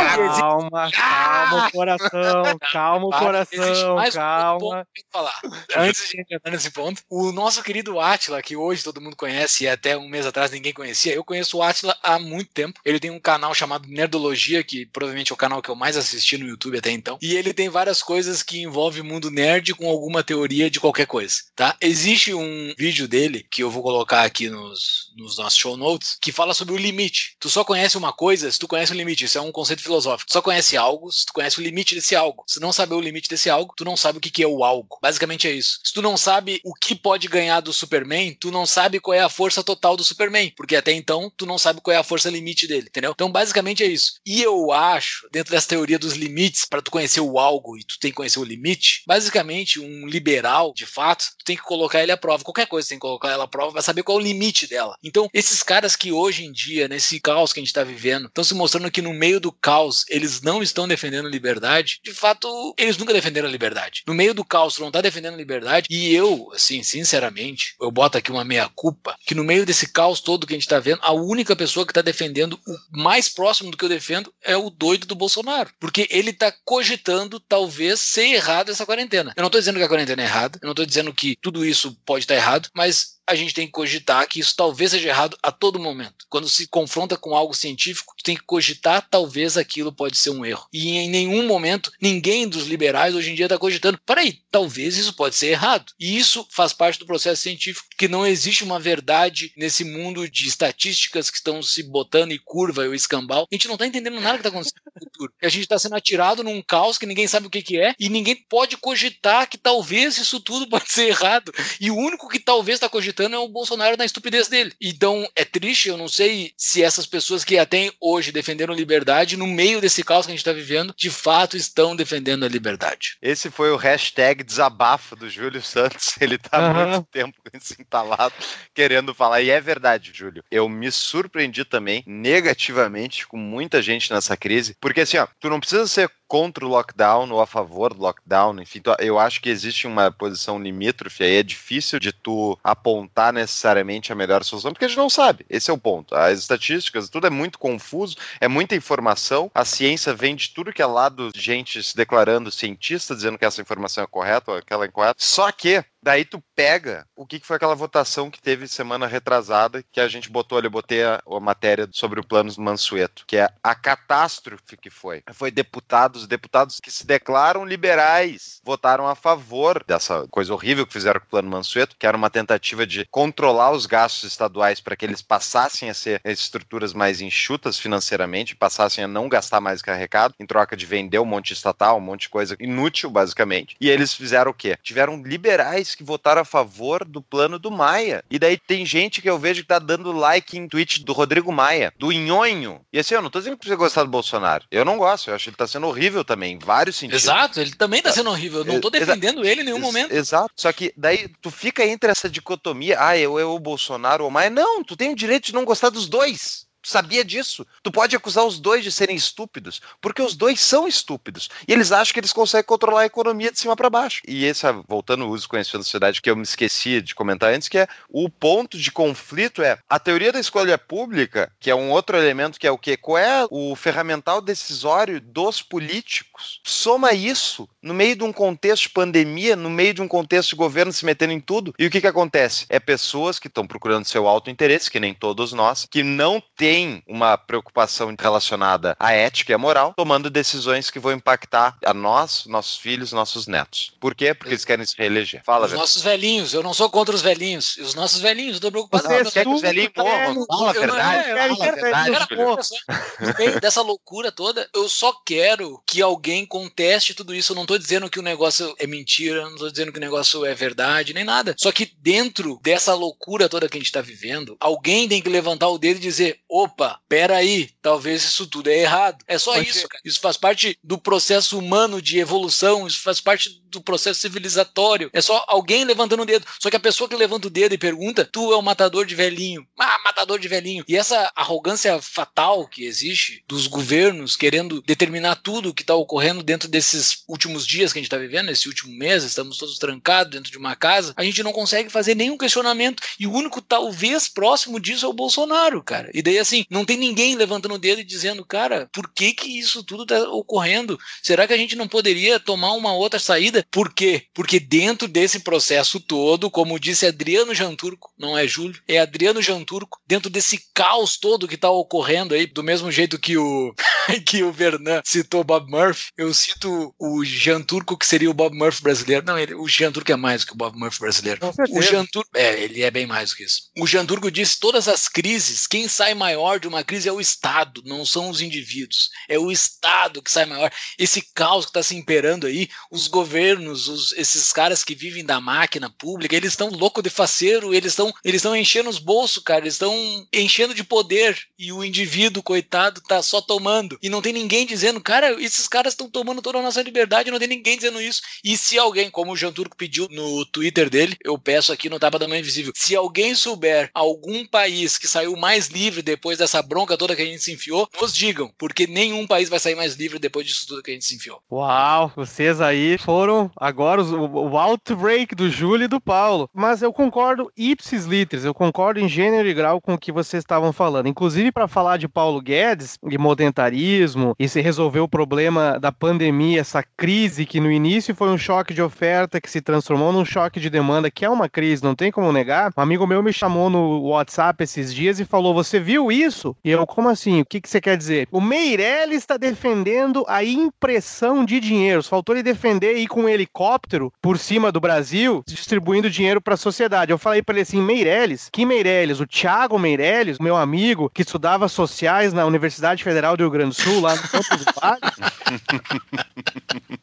Calma, calma o coração, calma o coração, calma. Um falar. Antes de entrar nesse ponto, o nosso querido Atila, que hoje todo mundo conhece e até um mês atrás ninguém conhecia, eu conheço o Atila há muito tempo. Ele tem um canal chamado Nerdologia, que provavelmente é o canal que eu mais assisti no YouTube até então. E ele tem várias coisas que envolvem mundo nerd com alguma teoria de qualquer coisa, tá? Existe um vídeo dele que eu vou colocar aqui nos, nos nossos show notes que fala sobre o limite. Tu só conhece uma coisa se tu conhece o limite. Isso é um conceito filosófico. Tu só conhece algo se tu conhece o limite desse algo. Se não saber o limite desse algo, tu não sabe o que, que é o algo. Basicamente é isso. Se tu não sabe o que pode ganhar do Superman, tu não sabe qual é a força total do Superman. Porque até então, tu não sabe qual é a força limite dele, entendeu? Então, basicamente é isso. E eu acho, dentro essa teoria dos limites para tu conhecer o algo e tu tem que conhecer o limite, basicamente um liberal, de fato, tu tem que colocar ele à prova. Qualquer coisa tu tem que colocar ela à prova para saber qual é o limite dela. Então, esses caras que hoje em dia, nesse caos que a gente está vivendo, estão se mostrando que no meio do caos eles não estão defendendo liberdade, de fato, eles nunca defenderam a liberdade. No meio do caos, tu não tá defendendo a liberdade, e eu, assim, sinceramente, eu boto aqui uma meia-culpa, que no meio desse caos todo que a gente tá vendo, a única pessoa que tá defendendo o mais próximo do que eu defendo é o doido do Bolsonaro. Porque ele está cogitando talvez ser errado essa quarentena. Eu não estou dizendo que a quarentena é errada, eu não estou dizendo que tudo isso pode estar tá errado, mas a gente tem que cogitar que isso talvez seja errado a todo momento. Quando se confronta com algo científico, tu tem que cogitar talvez aquilo pode ser um erro. E em nenhum momento ninguém dos liberais hoje em dia está cogitando, peraí, talvez isso pode ser errado. E isso faz parte do processo científico, que não existe uma verdade nesse mundo de estatísticas que estão se botando em curva e o escambau. A gente não está entendendo nada que está acontecendo no futuro. E a gente está sendo atirado num caos que ninguém sabe o que, que é e ninguém pode cogitar que talvez isso tudo pode ser errado. E o único que talvez está cogitando é o Bolsonaro na estupidez dele. Então é triste, eu não sei se essas pessoas que até hoje defenderam liberdade, no meio desse caos que a gente está vivendo, de fato estão defendendo a liberdade. Esse foi o hashtag desabafo do Júlio Santos. <laughs> Ele tá há Aham. muito tempo entalado querendo falar. E é verdade, Júlio. Eu me surpreendi também negativamente com muita gente nessa crise. Porque assim, ó, tu não precisa ser contra o lockdown ou a favor do lockdown, enfim, tu- eu acho que existe uma posição limítrofe aí, é difícil de tu apontar necessariamente a melhor solução, porque a gente não sabe, esse é o ponto. As estatísticas, tudo é muito confuso, é muita informação, a ciência vem de tudo que é lado, gente se declarando cientista, dizendo que essa informação é correta ou aquela é incorreta, só que Daí tu pega o que foi aquela votação que teve semana retrasada, que a gente botou ali, eu botei a, a matéria sobre o plano Mansueto, que é a catástrofe que foi. Foi deputados, deputados que se declaram liberais, votaram a favor dessa coisa horrível que fizeram com o plano Mansueto, que era uma tentativa de controlar os gastos estaduais para que eles passassem a ser estruturas mais enxutas financeiramente, passassem a não gastar mais que arrecado, em troca de vender um monte estatal, um monte de coisa inútil, basicamente. E eles fizeram o quê? Tiveram liberais que votaram a favor do plano do Maia. E daí tem gente que eu vejo que tá dando like em tweet do Rodrigo Maia, do Nhonho. E assim, eu não tô dizendo que você gostar do Bolsonaro. Eu não gosto, eu acho que ele tá sendo horrível também, em vários sentidos. Exato, ele também está sendo horrível. Eu não estou Exa- defendendo ele em nenhum momento. Exato. Só que daí tu fica entre essa dicotomia, ah, eu, eu o Bolsonaro ou o Maia. Não, tu tem o direito de não gostar dos dois. Sabia disso? Tu pode acusar os dois de serem estúpidos, porque os dois são estúpidos. E eles acham que eles conseguem controlar a economia de cima para baixo. E esse, ah, voltando ao uso conhecimento da sociedade, que eu me esqueci de comentar antes, que é o ponto de conflito é a teoria da escolha pública, que é um outro elemento que é o quê? Qual é o ferramental decisório dos políticos? Soma isso no meio de um contexto de pandemia, no meio de um contexto de governo se metendo em tudo. E o que que acontece? É pessoas que estão procurando seu alto interesse, que nem todos nós, que não têm uma preocupação relacionada à ética e à moral, tomando decisões que vão impactar a nós, nossos filhos, nossos netos. Por quê? Porque eles querem se reeleger. Fala, Os velho. nossos velhinhos, eu não sou contra os velhinhos. E os nossos velhinhos, eu tô preocupado. Você é quer que os velhinhos morram? Fala a verdade. é, Fala a verdade, filho. Dessa loucura toda, eu só quero que alguém conteste tudo isso. Eu não tô dizendo que o negócio é mentira, não tô dizendo que o negócio é verdade, nem nada. Só que dentro dessa loucura toda que a gente tá vivendo, alguém tem que levantar o dedo e dizer: opa, peraí, talvez isso tudo é errado. É só isso, cara. Isso faz parte do processo humano de evolução, isso faz parte do processo civilizatório. É só alguém levantando o dedo. Só que a pessoa que levanta o dedo e pergunta: tu é o matador de velhinho. Ah, matador de velhinho. E essa arrogância fatal que existe dos governos querendo determinar tudo o que está ocorrendo dentro desses últimos dias que a gente está vivendo, esse último mês, estamos todos trancados dentro de uma casa, a gente não consegue fazer nenhum questionamento. E o único talvez próximo disso é o Bolsonaro, cara. E daí, assim, não tem ninguém levantando o dedo e dizendo, cara, por que que isso tudo está ocorrendo? Será que a gente não poderia tomar uma outra saída? Por quê? Porque dentro desse processo todo, como disse Adriano Janturco, não é Júlio, é Adriano Janturco, dentro desse caos todo que está ocorrendo aí, do mesmo jeito que o <laughs> que o Vernan citou Bob Murphy, eu cito o Janturco que seria o Bob Murphy brasileiro. Não, ele, o Janturco é mais do que o Bob Murphy brasileiro. O Janturco, é, ele é bem mais do que isso. O Janturco disse: todas as crises, quem sai maior de uma crise é o Estado, não são os indivíduos. É o Estado que sai maior. Esse caos que está se imperando aí, os governos, os- esses caras que vivem da máquina pública, eles estão louco de faceiro, eles estão eles enchendo os bolsos, cara, eles estão enchendo de poder e o indivíduo, coitado, tá só tomando. E não tem ninguém dizendo, cara, esses caras estão tomando toda a nossa liberdade, não tem ninguém dizendo isso. E se alguém, como o Jean Turco pediu no Twitter dele, eu peço aqui no Tapa da Mãe Invisível, se alguém souber algum país que saiu mais livre depois depois dessa bronca toda que a gente se enfiou, nos digam, porque nenhum país vai sair mais livre depois disso tudo que a gente se enfiou. Uau, vocês aí foram agora os, o, o outbreak do Júlio e do Paulo. Mas eu concordo ipsis litteris, eu concordo em gênero e grau com o que vocês estavam falando. Inclusive, para falar de Paulo Guedes e modentarismo e se resolver o problema da pandemia, essa crise que no início foi um choque de oferta que se transformou num choque de demanda, que é uma crise, não tem como negar. Um amigo meu me chamou no WhatsApp esses dias e falou: Você viu isso? E eu, como assim? O que, que você quer dizer? O Meirelles está defendendo a impressão de dinheiro. Faltou ele defender ir com um helicóptero por cima do Brasil, distribuindo dinheiro para a sociedade. Eu falei para ele assim: Meirelles, que Meirelles? O Thiago Meirelles, meu amigo, que estudava sociais na Universidade Federal do Rio Grande do Sul, lá no Campos Vale.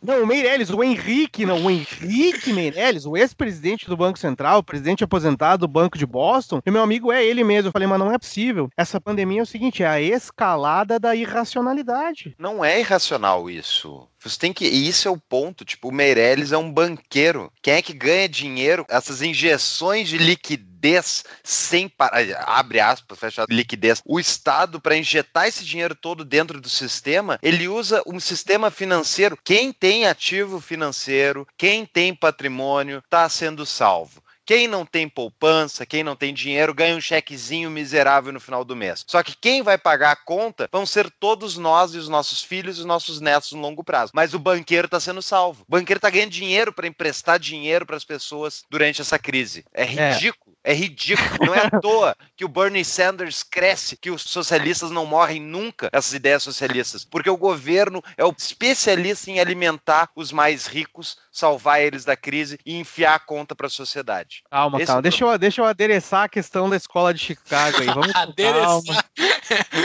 Não, o Meirelles, o Henrique, não, o Henrique Meirelles, o ex-presidente do Banco Central, presidente aposentado do Banco de Boston, e meu amigo é ele mesmo. Eu falei, mas não é possível. Essa pandemia é o seguinte, é a escalada da irracionalidade. Não é irracional isso. Você tem que. E isso é o ponto. Tipo, o Meirelles é um banqueiro. Quem é que ganha dinheiro? Essas injeções de liquidez sem parar. Abre aspas, fecha liquidez. O Estado, para injetar esse dinheiro todo dentro do sistema, ele usa um sistema financeiro. Quem tem ativo financeiro, quem tem patrimônio, está sendo salvo. Quem não tem poupança, quem não tem dinheiro, ganha um chequezinho miserável no final do mês. Só que quem vai pagar a conta vão ser todos nós e os nossos filhos e os nossos netos no longo prazo. Mas o banqueiro está sendo salvo. O banqueiro está ganhando dinheiro para emprestar dinheiro para as pessoas durante essa crise. É ridículo. É. é ridículo. Não é à <laughs> toa que o Bernie Sanders cresce, que os socialistas não morrem nunca, essas ideias socialistas. Porque o governo é o especialista em alimentar os mais ricos, salvar eles da crise e enfiar a conta para a sociedade. Calma, Esse calma. é Deixa eu, deixa eu adereçar a questão da escola de Chicago aí. Vamos <laughs> com calma.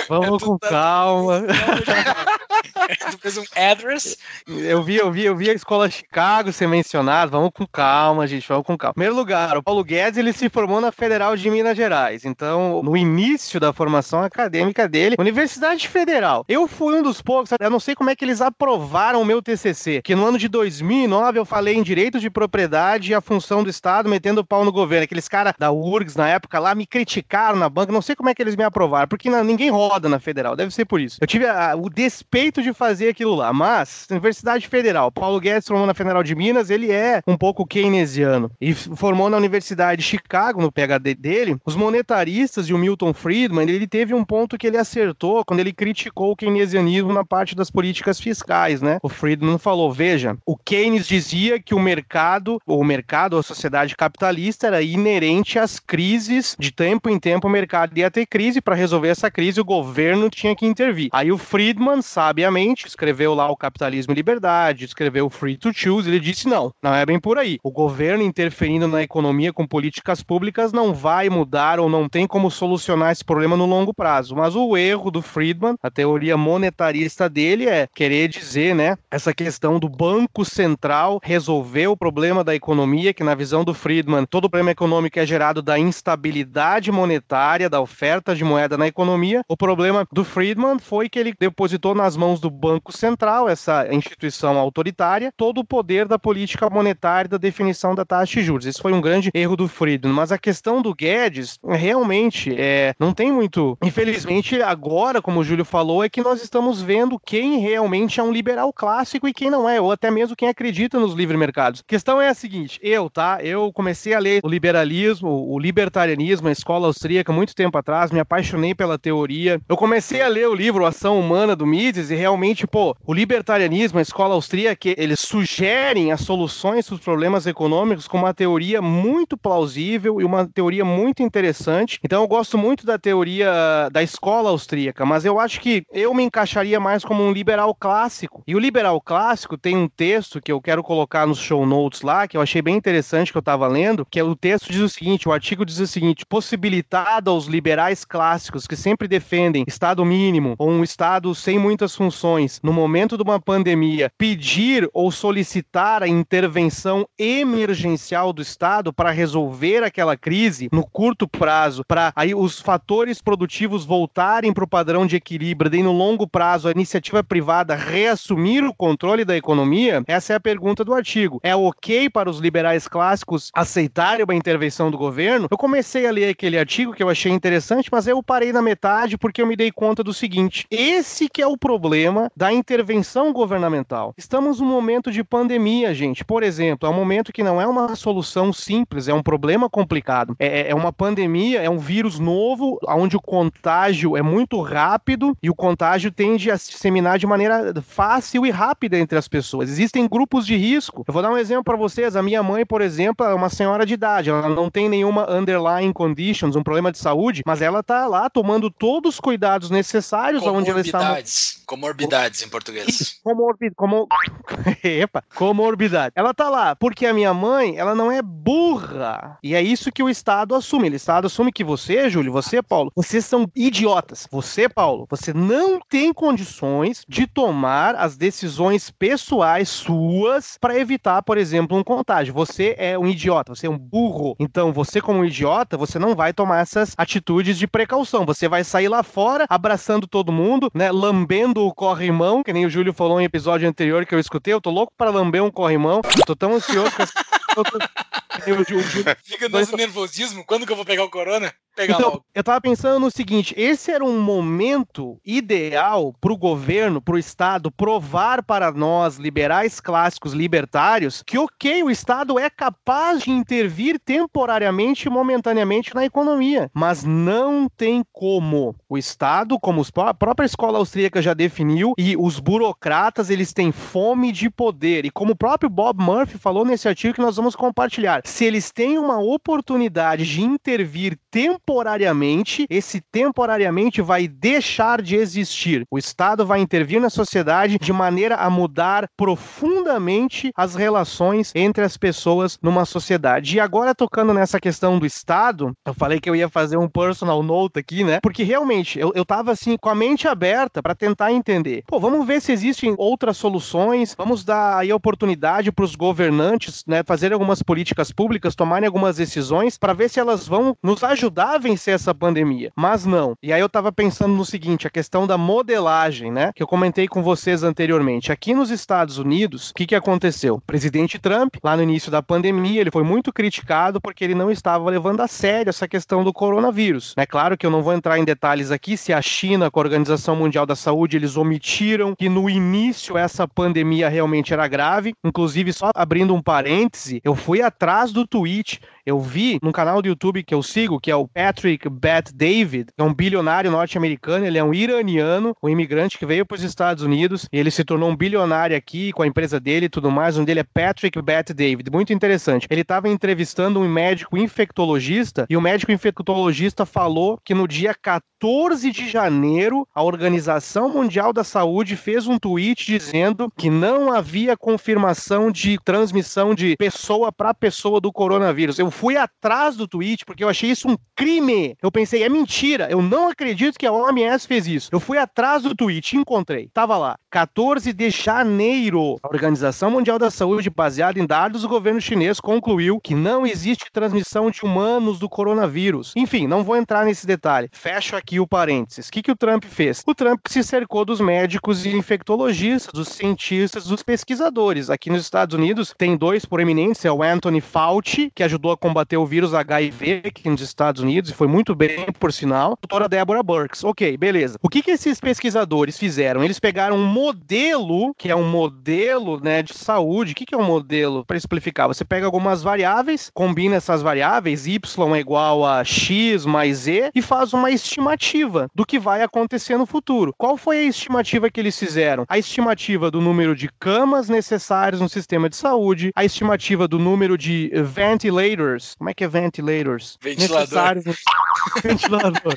Vamos com calma. <laughs> tu fez um address. Eu vi, eu vi, eu vi a escola Chicago ser mencionada. Vamos com calma, gente. Vamos com calma. Primeiro lugar, o Paulo Guedes ele se formou na Federal de Minas Gerais. Então, no início da formação acadêmica dele, Universidade Federal. Eu fui um dos poucos, eu não sei como é que eles aprovaram o meu TCC, que no ano de 2009 eu falei em direito de propriedade e a função do Estado metendo pau no governo. Aqueles caras da URGS na época lá me criticaram na banca, não sei como é que eles me aprovaram, porque não, ninguém roda na Federal, deve ser por isso. Eu tive a, o despeito de fazer aquilo lá, mas Universidade Federal, Paulo Guedes formou na Federal de Minas, ele é um pouco keynesiano e formou na Universidade de Chicago, no PhD dele, os monetaristas e o Milton Friedman, ele teve um ponto que ele acertou quando ele criticou o keynesianismo na parte das políticas fiscais, né? O Friedman falou, veja, o Keynes dizia que o mercado, o mercado, a sociedade capitalista era inerente às crises, de tempo em tempo o mercado ia ter crise, para resolver essa crise o governo tinha que intervir. Aí o Friedman, sabiamente, escreveu lá o Capitalismo e Liberdade, escreveu Free to Choose, ele disse não, não é bem por aí. O governo interferindo na economia com políticas públicas não vai mudar ou não tem como solucionar esse problema no longo prazo. Mas o erro do Friedman, a teoria monetarista dele é querer dizer, né, essa questão do Banco Central resolver o problema da economia, que na visão do Friedman, todo o problema econômico é gerado da instabilidade monetária, da oferta de moeda na economia. O problema do Friedman foi que ele depositou nas mãos do Banco Central, essa instituição autoritária, todo o poder da política monetária e da definição da taxa de juros. Esse foi um grande erro do Friedman. Mas a questão do Guedes, realmente, é, não tem muito. Infelizmente, agora, como o Júlio falou, é que nós estamos vendo quem realmente é um liberal clássico e quem não é, ou até mesmo quem acredita nos livres mercados. A questão é a seguinte: eu, tá? Eu comecei a ler o liberalismo, o libertarianismo, a escola austríaca, muito tempo atrás, me apaixonei pela teoria. Eu comecei a ler o livro Ação Humana do Mises e realmente, pô, o libertarianismo, a escola austríaca, eles sugerem as soluções para os problemas econômicos com uma teoria muito plausível e uma teoria muito interessante. Então eu gosto muito da teoria da escola austríaca, mas eu acho que eu me encaixaria mais como um liberal clássico. E o liberal clássico tem um texto que eu quero colocar nos show notes lá, que eu achei bem interessante que eu estava lendo, que é o texto diz o seguinte, o artigo diz o seguinte: possibilitado aos liberais clássicos que sempre defendem Estado mínimo ou um Estado sem muitas funções no momento de uma pandemia pedir ou solicitar a intervenção emergencial do Estado para resolver aquela crise no curto prazo, para aí os fatores produtivos voltarem para o padrão de equilíbrio, daí no longo prazo a iniciativa privada reassumir o controle da economia? Essa é a pergunta do artigo. É ok para os liberais clássicos aceitarem uma intervenção do governo? Eu comecei a ler aquele artigo que eu achei interessante, mas eu parei na metade porque eu me dei conta do seguinte: esse que é o problema da intervenção governamental. Estamos num momento de pandemia, gente. Por exemplo, é um momento que não é uma solução simples, é um problema complicado. É, é uma pandemia, é um vírus novo, onde o contágio é muito rápido e o contágio tende a se disseminar de maneira fácil e rápida entre as pessoas. Existem grupos de risco. Eu vou dar um exemplo para vocês. A minha mãe, por exemplo, é uma senhora de idade. Ela não tem nenhuma underlying conditions, um problema de saúde, mas ela tá lá tomando todos os cuidados necessários onde ela está. Comorbidades. Comorbidades em português. Comorbid, como... <laughs> Epa, comorbidade. Ela tá lá porque a minha mãe, ela não é burra. E é isso que o Estado assume. O Estado assume que você, Júlio, você, Paulo, vocês são idiotas. Você, Paulo, você não tem condições de tomar as decisões pessoais suas para evitar, por exemplo, um contágio. Você é um idiota, você é um burro. Então, você como um idiota, você não vai tomar essas atitudes de precaução. Você vai sair lá fora abraçando todo mundo, né, lambendo o corrimão, que nem o Júlio falou em episódio anterior que eu escutei. Eu tô louco para lamber um corrimão. Eu tô tão ansioso essa... eu tô... <laughs> Fica nosso nervosismo. Quando que eu vou pegar o corona? Pegar então, logo. eu tava pensando no seguinte: esse era um momento ideal para o governo, para o Estado, provar para nós, liberais clássicos libertários, que, ok, o Estado é capaz de intervir temporariamente e momentaneamente na economia, mas não tem como. O Estado, como a própria escola austríaca já definiu, e os burocratas, eles têm fome de poder. E como o próprio Bob Murphy falou nesse artigo que nós vamos compartilhar, se eles têm uma oportunidade de intervir temporariamente, esse temporariamente vai deixar de existir. O Estado vai intervir na sociedade de maneira a mudar profundamente as relações entre as pessoas numa sociedade. E agora, tocando nessa questão do Estado, eu falei que eu ia fazer um personal note aqui, né? Porque realmente eu, eu tava assim com a mente aberta para tentar entender. Pô, vamos ver se existem outras soluções, vamos dar aí oportunidade para os governantes, né, fazerem algumas políticas públicas, tomarem algumas decisões para ver se elas vão nos ajudar ajudar a vencer essa pandemia. Mas não. E aí eu tava pensando no seguinte, a questão da modelagem, né? Que eu comentei com vocês anteriormente. Aqui nos Estados Unidos, o que, que aconteceu? O presidente Trump, lá no início da pandemia, ele foi muito criticado porque ele não estava levando a sério essa questão do coronavírus. É claro que eu não vou entrar em detalhes aqui se a China, com a Organização Mundial da Saúde, eles omitiram que no início essa pandemia realmente era grave. Inclusive, só abrindo um parêntese, eu fui atrás do tweet eu vi num canal do YouTube que eu sigo, que é o Patrick Bet David, que é um bilionário norte-americano, ele é um iraniano, um imigrante que veio para os Estados Unidos, e ele se tornou um bilionário aqui com a empresa dele e tudo mais. O nome dele é Patrick Bet David, muito interessante. Ele estava entrevistando um médico infectologista e o médico infectologista falou que no dia 14 de janeiro a Organização Mundial da Saúde fez um tweet dizendo que não havia confirmação de transmissão de pessoa para pessoa do coronavírus. Eu fui atrás do tweet porque eu achei isso um crime. Eu pensei, é mentira. Eu não acredito que a OMS fez isso. Eu fui atrás do tweet encontrei. Tava lá. 14 de janeiro. A Organização Mundial da Saúde, baseada em dados do governo chinês, concluiu que não existe transmissão de humanos do coronavírus. Enfim, não vou entrar nesse detalhe. Fecho aqui o parênteses. O que, que o Trump fez? O Trump se cercou dos médicos e infectologistas, dos cientistas, dos pesquisadores. Aqui nos Estados Unidos tem dois proeminentes, é o Anthony Fauci, que ajudou a combater o vírus HIV aqui nos Estados Unidos e foi muito bem, por sinal. A doutora Deborah Burks. Ok, beleza. O que, que esses pesquisadores fizeram? Eles pegaram um modelo, que é um modelo né, de saúde. O que, que é um modelo? Para explicar, você pega algumas variáveis, combina essas variáveis, y é igual a x mais z, e faz uma estimativa do que vai acontecer no futuro. Qual foi a estimativa que eles fizeram? A estimativa do número de camas necessárias no sistema de saúde, a estimativa do número de ventilators. Como é que é ventilators? Ventilador. <laughs> Ventilador.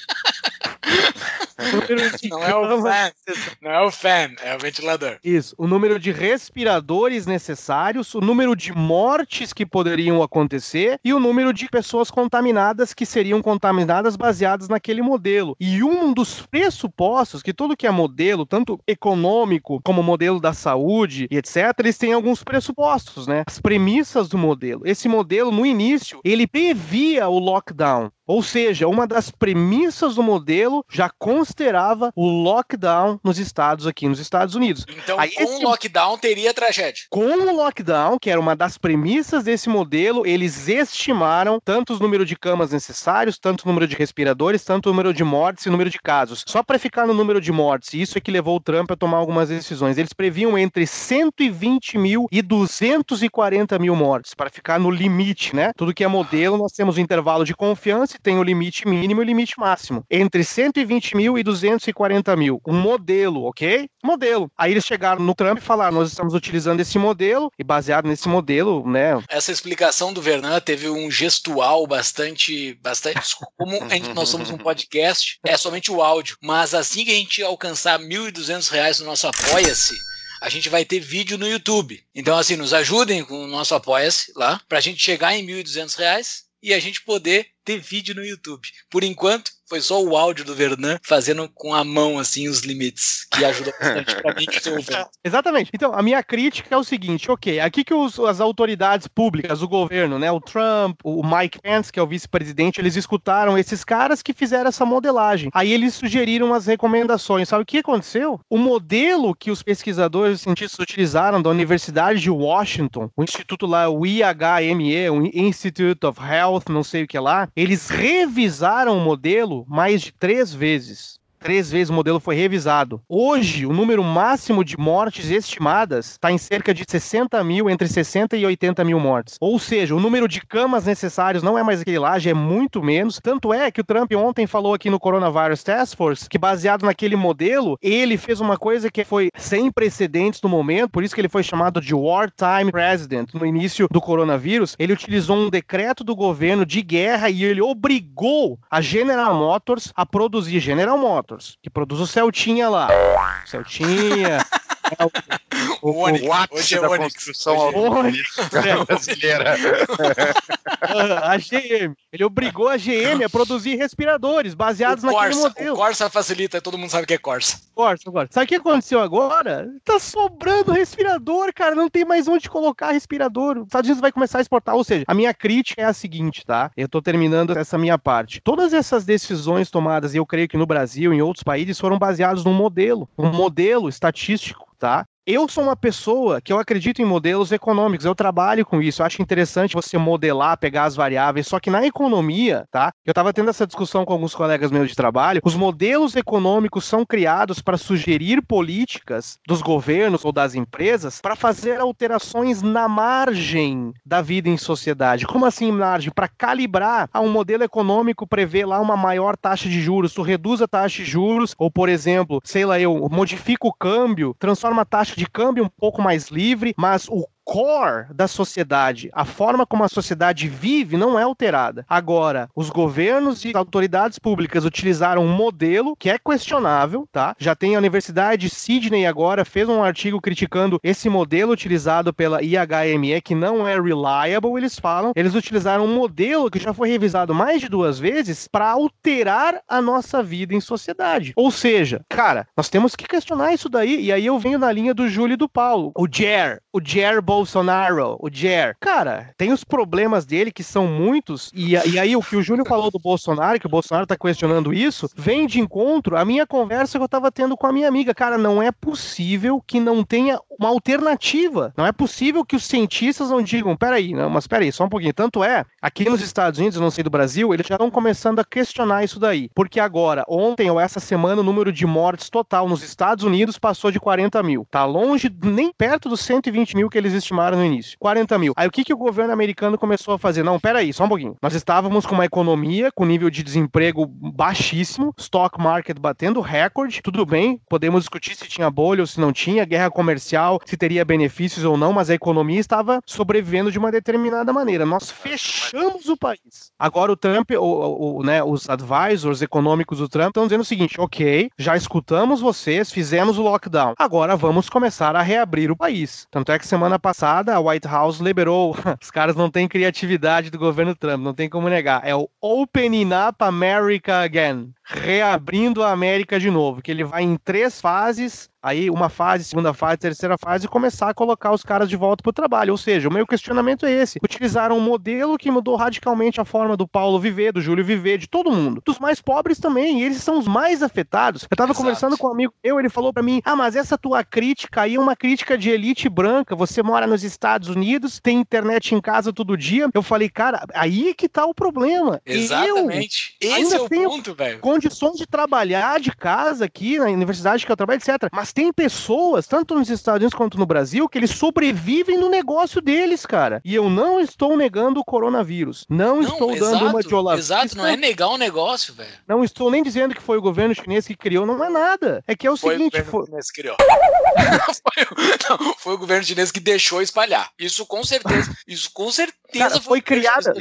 <laughs> Não é o fan. Não é o fan, é o ventilador. Isso, o número de respiradores necessários, o número de mortes que poderiam acontecer e o número de pessoas contaminadas que seriam contaminadas baseadas naquele modelo. E um dos pressupostos que tudo que é modelo, tanto econômico como modelo da saúde e etc, eles têm alguns pressupostos, né? As premissas do modelo. Esse modelo no início, ele previa o lockdown. Ou seja, uma das premissas do modelo já considerava o lockdown nos estados aqui nos Estados Unidos. Então, Aí com esse- o lockdown teria tragédia. Com o lockdown, que era uma das premissas desse modelo, eles estimaram tanto os número de camas necessários, tanto o número de respiradores, tanto o número de mortes e o número de casos. Só para ficar no número de mortes, e isso é que levou o Trump a tomar algumas decisões. Eles previam entre 120 mil e 240 mil mortes, para ficar no limite, né? Tudo que é modelo, nós temos o intervalo de confiança e tem o limite mínimo e o limite máximo. Entre 120 mil e 240 mil. Um modelo, ok? Modelo. Aí eles chegaram no Trump e falaram: nós estamos utilizando esse modelo, e baseado nesse modelo, né? Essa explicação do Vernan teve um gestual bastante. bastante como nós somos um podcast, é somente o áudio. Mas assim que a gente alcançar 1.200 reais no nosso Apoia-se, a gente vai ter vídeo no YouTube. Então, assim, nos ajudem com o nosso Apoia-se lá, pra gente chegar em 1.200 reais e a gente poder ter vídeo no YouTube. Por enquanto, foi só o áudio do Vernan fazendo com a mão, assim, os limites, que ajuda bastante pra mim que tô <laughs> ouvindo. Exatamente. Então, a minha crítica é o seguinte, ok, aqui que os- as autoridades públicas, o governo, né, o Trump, o Mike Pence, que é o vice-presidente, eles escutaram esses caras que fizeram essa modelagem. Aí eles sugeriram as recomendações. Sabe o que aconteceu? O modelo que os pesquisadores e cientistas utilizaram da Universidade de Washington, o instituto lá, o IHME, o Institute of Health, não sei o que lá, eles revisaram o modelo mais de três vezes. Três vezes o modelo foi revisado. Hoje, o número máximo de mortes estimadas está em cerca de 60 mil, entre 60 e 80 mil mortes. Ou seja, o número de camas necessários não é mais aquele lá, já é muito menos. Tanto é que o Trump ontem falou aqui no Coronavirus Task Force que, baseado naquele modelo, ele fez uma coisa que foi sem precedentes no momento, por isso que ele foi chamado de Wartime President no início do coronavírus. Ele utilizou um decreto do governo de guerra e ele obrigou a General Motors a produzir General Motors, que produz o Celtinha lá. Celtinha. <laughs> é o- O Onix. O ápice Hoje é da Onix. construção é- automobilística brasileira. <laughs> A GM. Ele obrigou a GM a produzir respiradores baseados O naquele Corsa, modelo. o Corsa facilita, todo mundo sabe o que é Corsa. Corsa, agora. Sabe o que aconteceu agora? Tá sobrando respirador, cara. Não tem mais onde colocar respirador. Os Estados Unidos vai começar a exportar. Ou seja, a minha crítica é a seguinte, tá? Eu tô terminando essa minha parte. Todas essas decisões tomadas, e eu creio que no Brasil e em outros países, foram baseadas num modelo. Um modelo estatístico, tá? Eu sou uma pessoa que eu acredito em modelos econômicos, eu trabalho com isso, eu acho interessante você modelar, pegar as variáveis, só que na economia, tá? Eu estava tendo essa discussão com alguns colegas meus de trabalho, os modelos econômicos são criados para sugerir políticas dos governos ou das empresas para fazer alterações na margem da vida em sociedade. Como assim margem? Para calibrar ah, um modelo econômico prevê lá uma maior taxa de juros, tu reduz a taxa de juros, ou por exemplo, sei lá, eu modifico o câmbio, transforma a taxa de câmbio um pouco mais livre, mas o core da sociedade, a forma como a sociedade vive não é alterada. Agora, os governos e autoridades públicas utilizaram um modelo que é questionável, tá? Já tem a Universidade de Sydney agora fez um artigo criticando esse modelo utilizado pela IHME que não é reliable, eles falam. Eles utilizaram um modelo que já foi revisado mais de duas vezes para alterar a nossa vida em sociedade. Ou seja, cara, nós temos que questionar isso daí. E aí eu venho na linha do Júlio e do Paulo. O Jair, o Jair Bolsonaro, o Jair. Cara, tem os problemas dele que são muitos. E, e aí o que o Júlio falou do Bolsonaro, que o Bolsonaro tá questionando isso, vem de encontro à minha conversa que eu tava tendo com a minha amiga. Cara, não é possível que não tenha uma alternativa. Não é possível que os cientistas não digam, peraí, não, mas peraí, só um pouquinho. Tanto é, aqui nos Estados Unidos, não sei do Brasil, eles já estão começando a questionar isso daí. Porque agora, ontem ou essa semana, o número de mortes total nos Estados Unidos passou de 40 mil. Tá longe, nem perto dos 120 mil que eles estimaram no início. 40 mil. Aí o que, que o governo americano começou a fazer? Não, peraí, só um pouquinho. Nós estávamos com uma economia com nível de desemprego baixíssimo, stock market batendo recorde, tudo bem, podemos discutir se tinha bolha ou se não tinha, guerra comercial se teria benefícios ou não, mas a economia estava sobrevivendo de uma determinada maneira. Nós fechamos o país. Agora o Trump, o, o, né, os advisors econômicos do Trump estão dizendo o seguinte: ok, já escutamos vocês, fizemos o lockdown. Agora vamos começar a reabrir o país. Tanto é que semana passada a White House liberou. <laughs> Os caras não têm criatividade do governo Trump, não tem como negar. É o Opening Up America Again reabrindo a América de novo, que ele vai em três fases aí uma fase, segunda fase, terceira fase, e começar a colocar os caras de volta para o trabalho. Ou seja, o meu questionamento é esse: utilizaram um modelo que mudou radicalmente a forma do Paulo viver, do Júlio viver, de todo mundo. Dos mais pobres também, e eles são os mais afetados. Eu estava conversando com um amigo eu, ele falou para mim: ah, mas essa tua crítica aí é uma crítica de elite branca, você mora nos Estados Unidos, tem internet em casa todo dia. Eu falei, cara, aí que tá o problema. Exatamente. Eu Esse é o ponto, velho. Condições de trabalhar de casa aqui na universidade que eu trabalho, etc. Mas tem pessoas, tanto nos Estados Unidos quanto no Brasil, que eles sobrevivem no negócio deles, cara. E eu não estou negando o coronavírus. Não, não estou exato, dando uma de olavista. Exato, não é negar o um negócio, velho. Não estou nem dizendo que foi o governo chinês que criou, não é nada. É que é o foi seguinte. O governo foi... chinês que criou. <laughs> foi, não, foi o governo chinês que deixou espalhar. Isso com certeza. Isso com certeza Cara, foi, foi criada.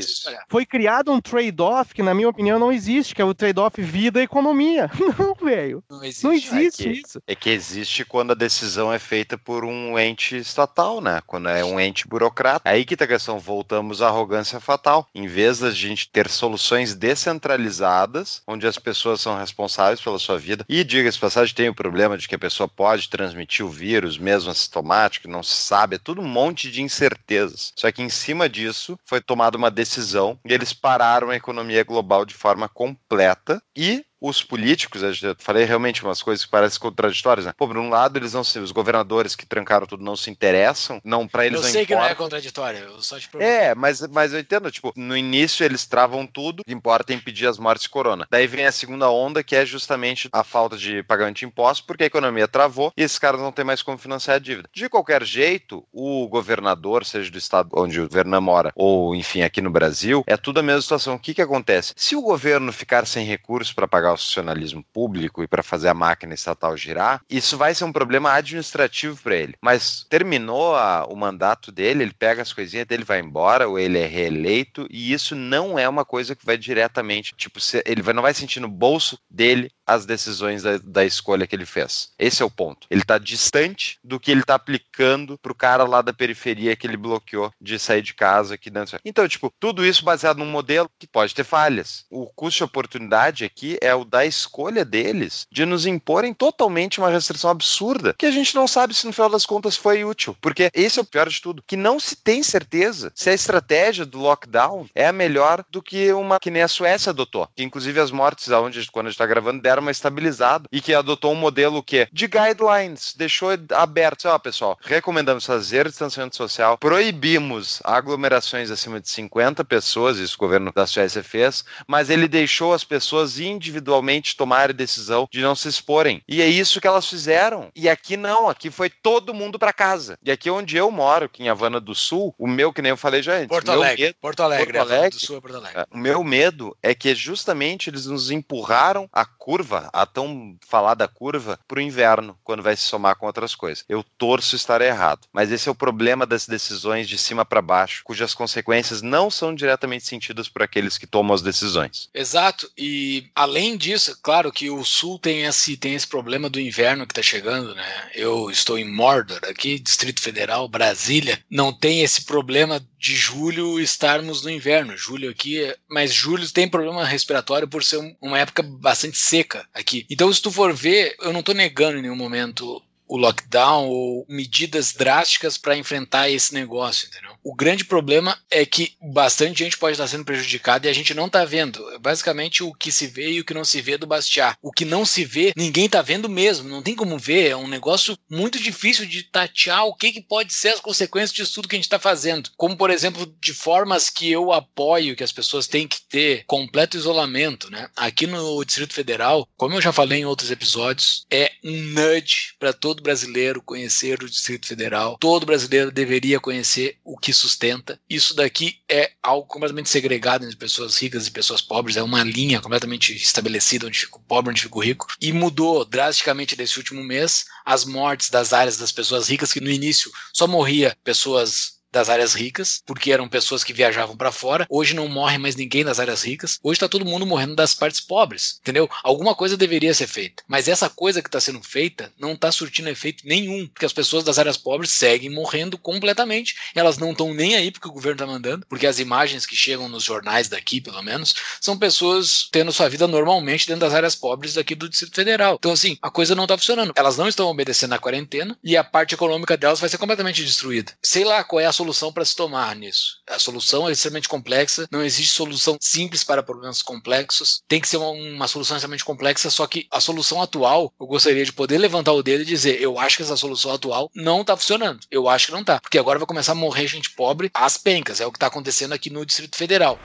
Foi criado um trade-off que, na minha opinião, não existe, que é o trade-off vida e economia. <laughs> Não, velho. Não existe, não existe é que, isso. É que existe quando a decisão é feita por um ente estatal, né? Quando é um ente burocrata. Aí que tá a questão. Voltamos à arrogância fatal. Em vez da gente ter soluções descentralizadas, onde as pessoas são responsáveis pela sua vida, e diga-se passagem, tem o problema de que a pessoa pode transmitir o vírus, mesmo assintomático, não se sabe, é tudo um monte de incertezas. Só que em cima disso foi tomada uma decisão e eles pararam a economia global de forma completa e os políticos, eu falei realmente umas coisas que parecem contraditórias, né? Pô, por um lado, eles não se, os governadores que trancaram tudo não se interessam, não para eles eu não sei importa. que não é contraditório, eu só te pergunto. É, mas, mas eu entendo, tipo, no início eles travam tudo, importa impedir as mortes de corona. Daí vem a segunda onda, que é justamente a falta de pagamento de impostos, porque a economia travou e esses caras não têm mais como financiar a dívida. De qualquer jeito, o governador, seja do estado onde o governo mora, ou enfim, aqui no Brasil, é tudo a mesma situação. O que que acontece? Se o governo ficar sem recursos para pagar o funcionalismo público e para fazer a máquina estatal girar, isso vai ser um problema administrativo para ele. Mas terminou a, o mandato dele, ele pega as coisinhas dele, vai embora, ou ele é reeleito, e isso não é uma coisa que vai diretamente, tipo, ele não vai sentir no bolso dele as decisões da, da, escolha que ele fez. Esse é o ponto. Ele está distante do que ele está aplicando pro cara lá da periferia que ele bloqueou de sair de casa aqui dentro. Então, tipo, tudo isso baseado num modelo que pode ter falhas. O custo de oportunidade aqui é o da escolha deles de nos imporem totalmente uma restrição absurda que a gente não sabe se no final das contas foi útil. Porque esse é o pior de tudo, que não se tem certeza se a estratégia do lockdown é a melhor do que uma que nem a Suécia adotou. Que inclusive as mortes, aonde quando a gente está gravando, deram uma estabilizada e que adotou um modelo que de guidelines, deixou aberto, ó, pessoal, recomendamos fazer distanciamento social, proibimos aglomerações acima de 50 pessoas, isso o governo da Suécia fez, mas ele deixou as pessoas individualmente tomarem decisão de não se exporem. E é isso que elas fizeram. E aqui não, aqui foi todo mundo para casa. E aqui onde eu moro, aqui em Havana do Sul, o meu, que nem eu falei já antes, Porto Alegre, medo, Porto Alegre, Porto Alegre, do Sul é Porto Alegre. O meu medo é que justamente eles nos empurraram a curva curva, a tão falada curva, para o inverno, quando vai se somar com outras coisas. Eu torço estar errado. Mas esse é o problema das decisões de cima para baixo, cujas consequências não são diretamente sentidas por aqueles que tomam as decisões. Exato. E além disso, claro que o Sul tem esse, tem esse problema do inverno que está chegando, né? Eu estou em Mordor, aqui, Distrito Federal, Brasília, não tem esse problema de julho estarmos no inverno. Julho aqui, mas julho tem problema respiratório por ser uma época bastante seca aqui. Então, se tu for ver, eu não estou negando em nenhum momento o lockdown ou medidas drásticas para enfrentar esse negócio, entendeu? O grande problema é que bastante gente pode estar sendo prejudicada e a gente não está vendo. Basicamente o que se vê e o que não se vê do Bastiat. O que não se vê, ninguém está vendo mesmo, não tem como ver, é um negócio muito difícil de tatear o que, que pode ser as consequências disso tudo que a gente está fazendo. Como, por exemplo, de formas que eu apoio que as pessoas têm que ter completo isolamento, né? Aqui no Distrito Federal, como eu já falei em outros episódios, é um nudge para todo brasileiro conhecer o Distrito Federal, todo brasileiro deveria conhecer o que sustenta. Isso daqui é algo completamente segregado entre pessoas ricas e pessoas pobres, é uma linha completamente estabelecida onde fica o pobre, onde fica o rico, e mudou drasticamente nesse último mês as mortes das áreas das pessoas ricas, que no início só morria pessoas das áreas ricas, porque eram pessoas que viajavam para fora. Hoje não morre mais ninguém das áreas ricas. Hoje está todo mundo morrendo das partes pobres, entendeu? Alguma coisa deveria ser feita. Mas essa coisa que está sendo feita não está surtindo efeito nenhum, porque as pessoas das áreas pobres seguem morrendo completamente. Elas não estão nem aí porque o governo está mandando, porque as imagens que chegam nos jornais daqui, pelo menos, são pessoas tendo sua vida normalmente dentro das áreas pobres daqui do Distrito Federal. Então, assim, a coisa não está funcionando. Elas não estão obedecendo à quarentena e a parte econômica delas vai ser completamente destruída. Sei lá qual é a solução para se tomar nisso. A solução é extremamente complexa, não existe solução simples para problemas complexos, tem que ser uma, uma solução extremamente complexa, só que a solução atual, eu gostaria de poder levantar o dedo e dizer, eu acho que essa solução atual não está funcionando. Eu acho que não está, porque agora vai começar a morrer gente pobre às pencas, é o que está acontecendo aqui no Distrito Federal.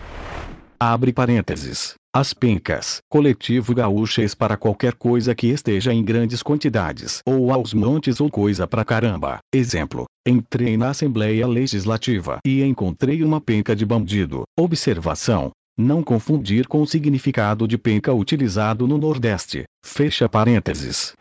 Abre parênteses. As pencas, coletivo gaúchês para qualquer coisa que esteja em grandes quantidades, ou aos montes ou coisa pra caramba. Exemplo: entrei na Assembleia Legislativa e encontrei uma penca de bandido. Observação: não confundir com o significado de penca utilizado no Nordeste. Fecha parênteses.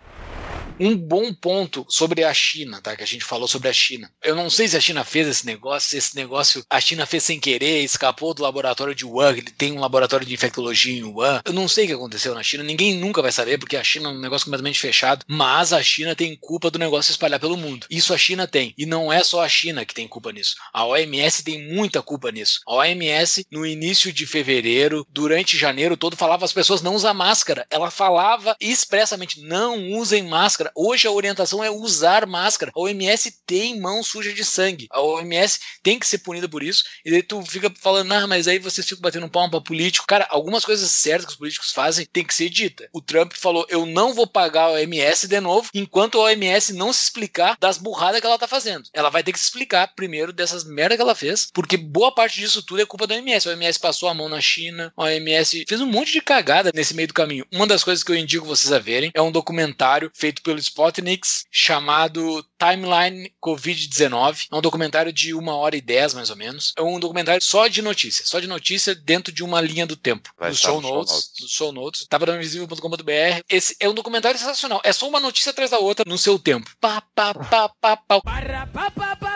Um bom ponto sobre a China, tá? Que a gente falou sobre a China. Eu não sei se a China fez esse negócio, se esse negócio a China fez sem querer, escapou do laboratório de Wuhan, ele tem um laboratório de infectologia em Wuhan. Eu não sei o que aconteceu na China, ninguém nunca vai saber, porque a China é um negócio completamente fechado, mas a China tem culpa do negócio espalhar pelo mundo. Isso a China tem. E não é só a China que tem culpa nisso. A OMS tem muita culpa nisso. A OMS, no início de fevereiro, durante janeiro todo, falava as pessoas não usar máscara. Ela falava expressamente, não usem máscara. Hoje a orientação é usar máscara. A OMS tem mão suja de sangue. A OMS tem que ser punida por isso. E daí tu fica falando, ah, mas aí vocês ficam batendo palma pra político. Cara, algumas coisas certas que os políticos fazem tem que ser dita. O Trump falou, eu não vou pagar a OMS de novo, enquanto a OMS não se explicar das burradas que ela tá fazendo. Ela vai ter que se explicar primeiro dessas merda que ela fez, porque boa parte disso tudo é culpa da OMS. A OMS passou a mão na China, a OMS fez um monte de cagada nesse meio do caminho. Uma das coisas que eu indico vocês a verem é um documentário feito pelo Spotniks chamado Timeline Covid-19. É um documentário de uma hora e dez, mais ou menos. É um documentário só de notícia, só de notícia dentro de uma linha do tempo. Vai estar show no show notes, notes. nos show notes. Esse é um documentário sensacional. É só uma notícia atrás da outra no seu tempo. Pá, pá, pá, pá, pá. o que que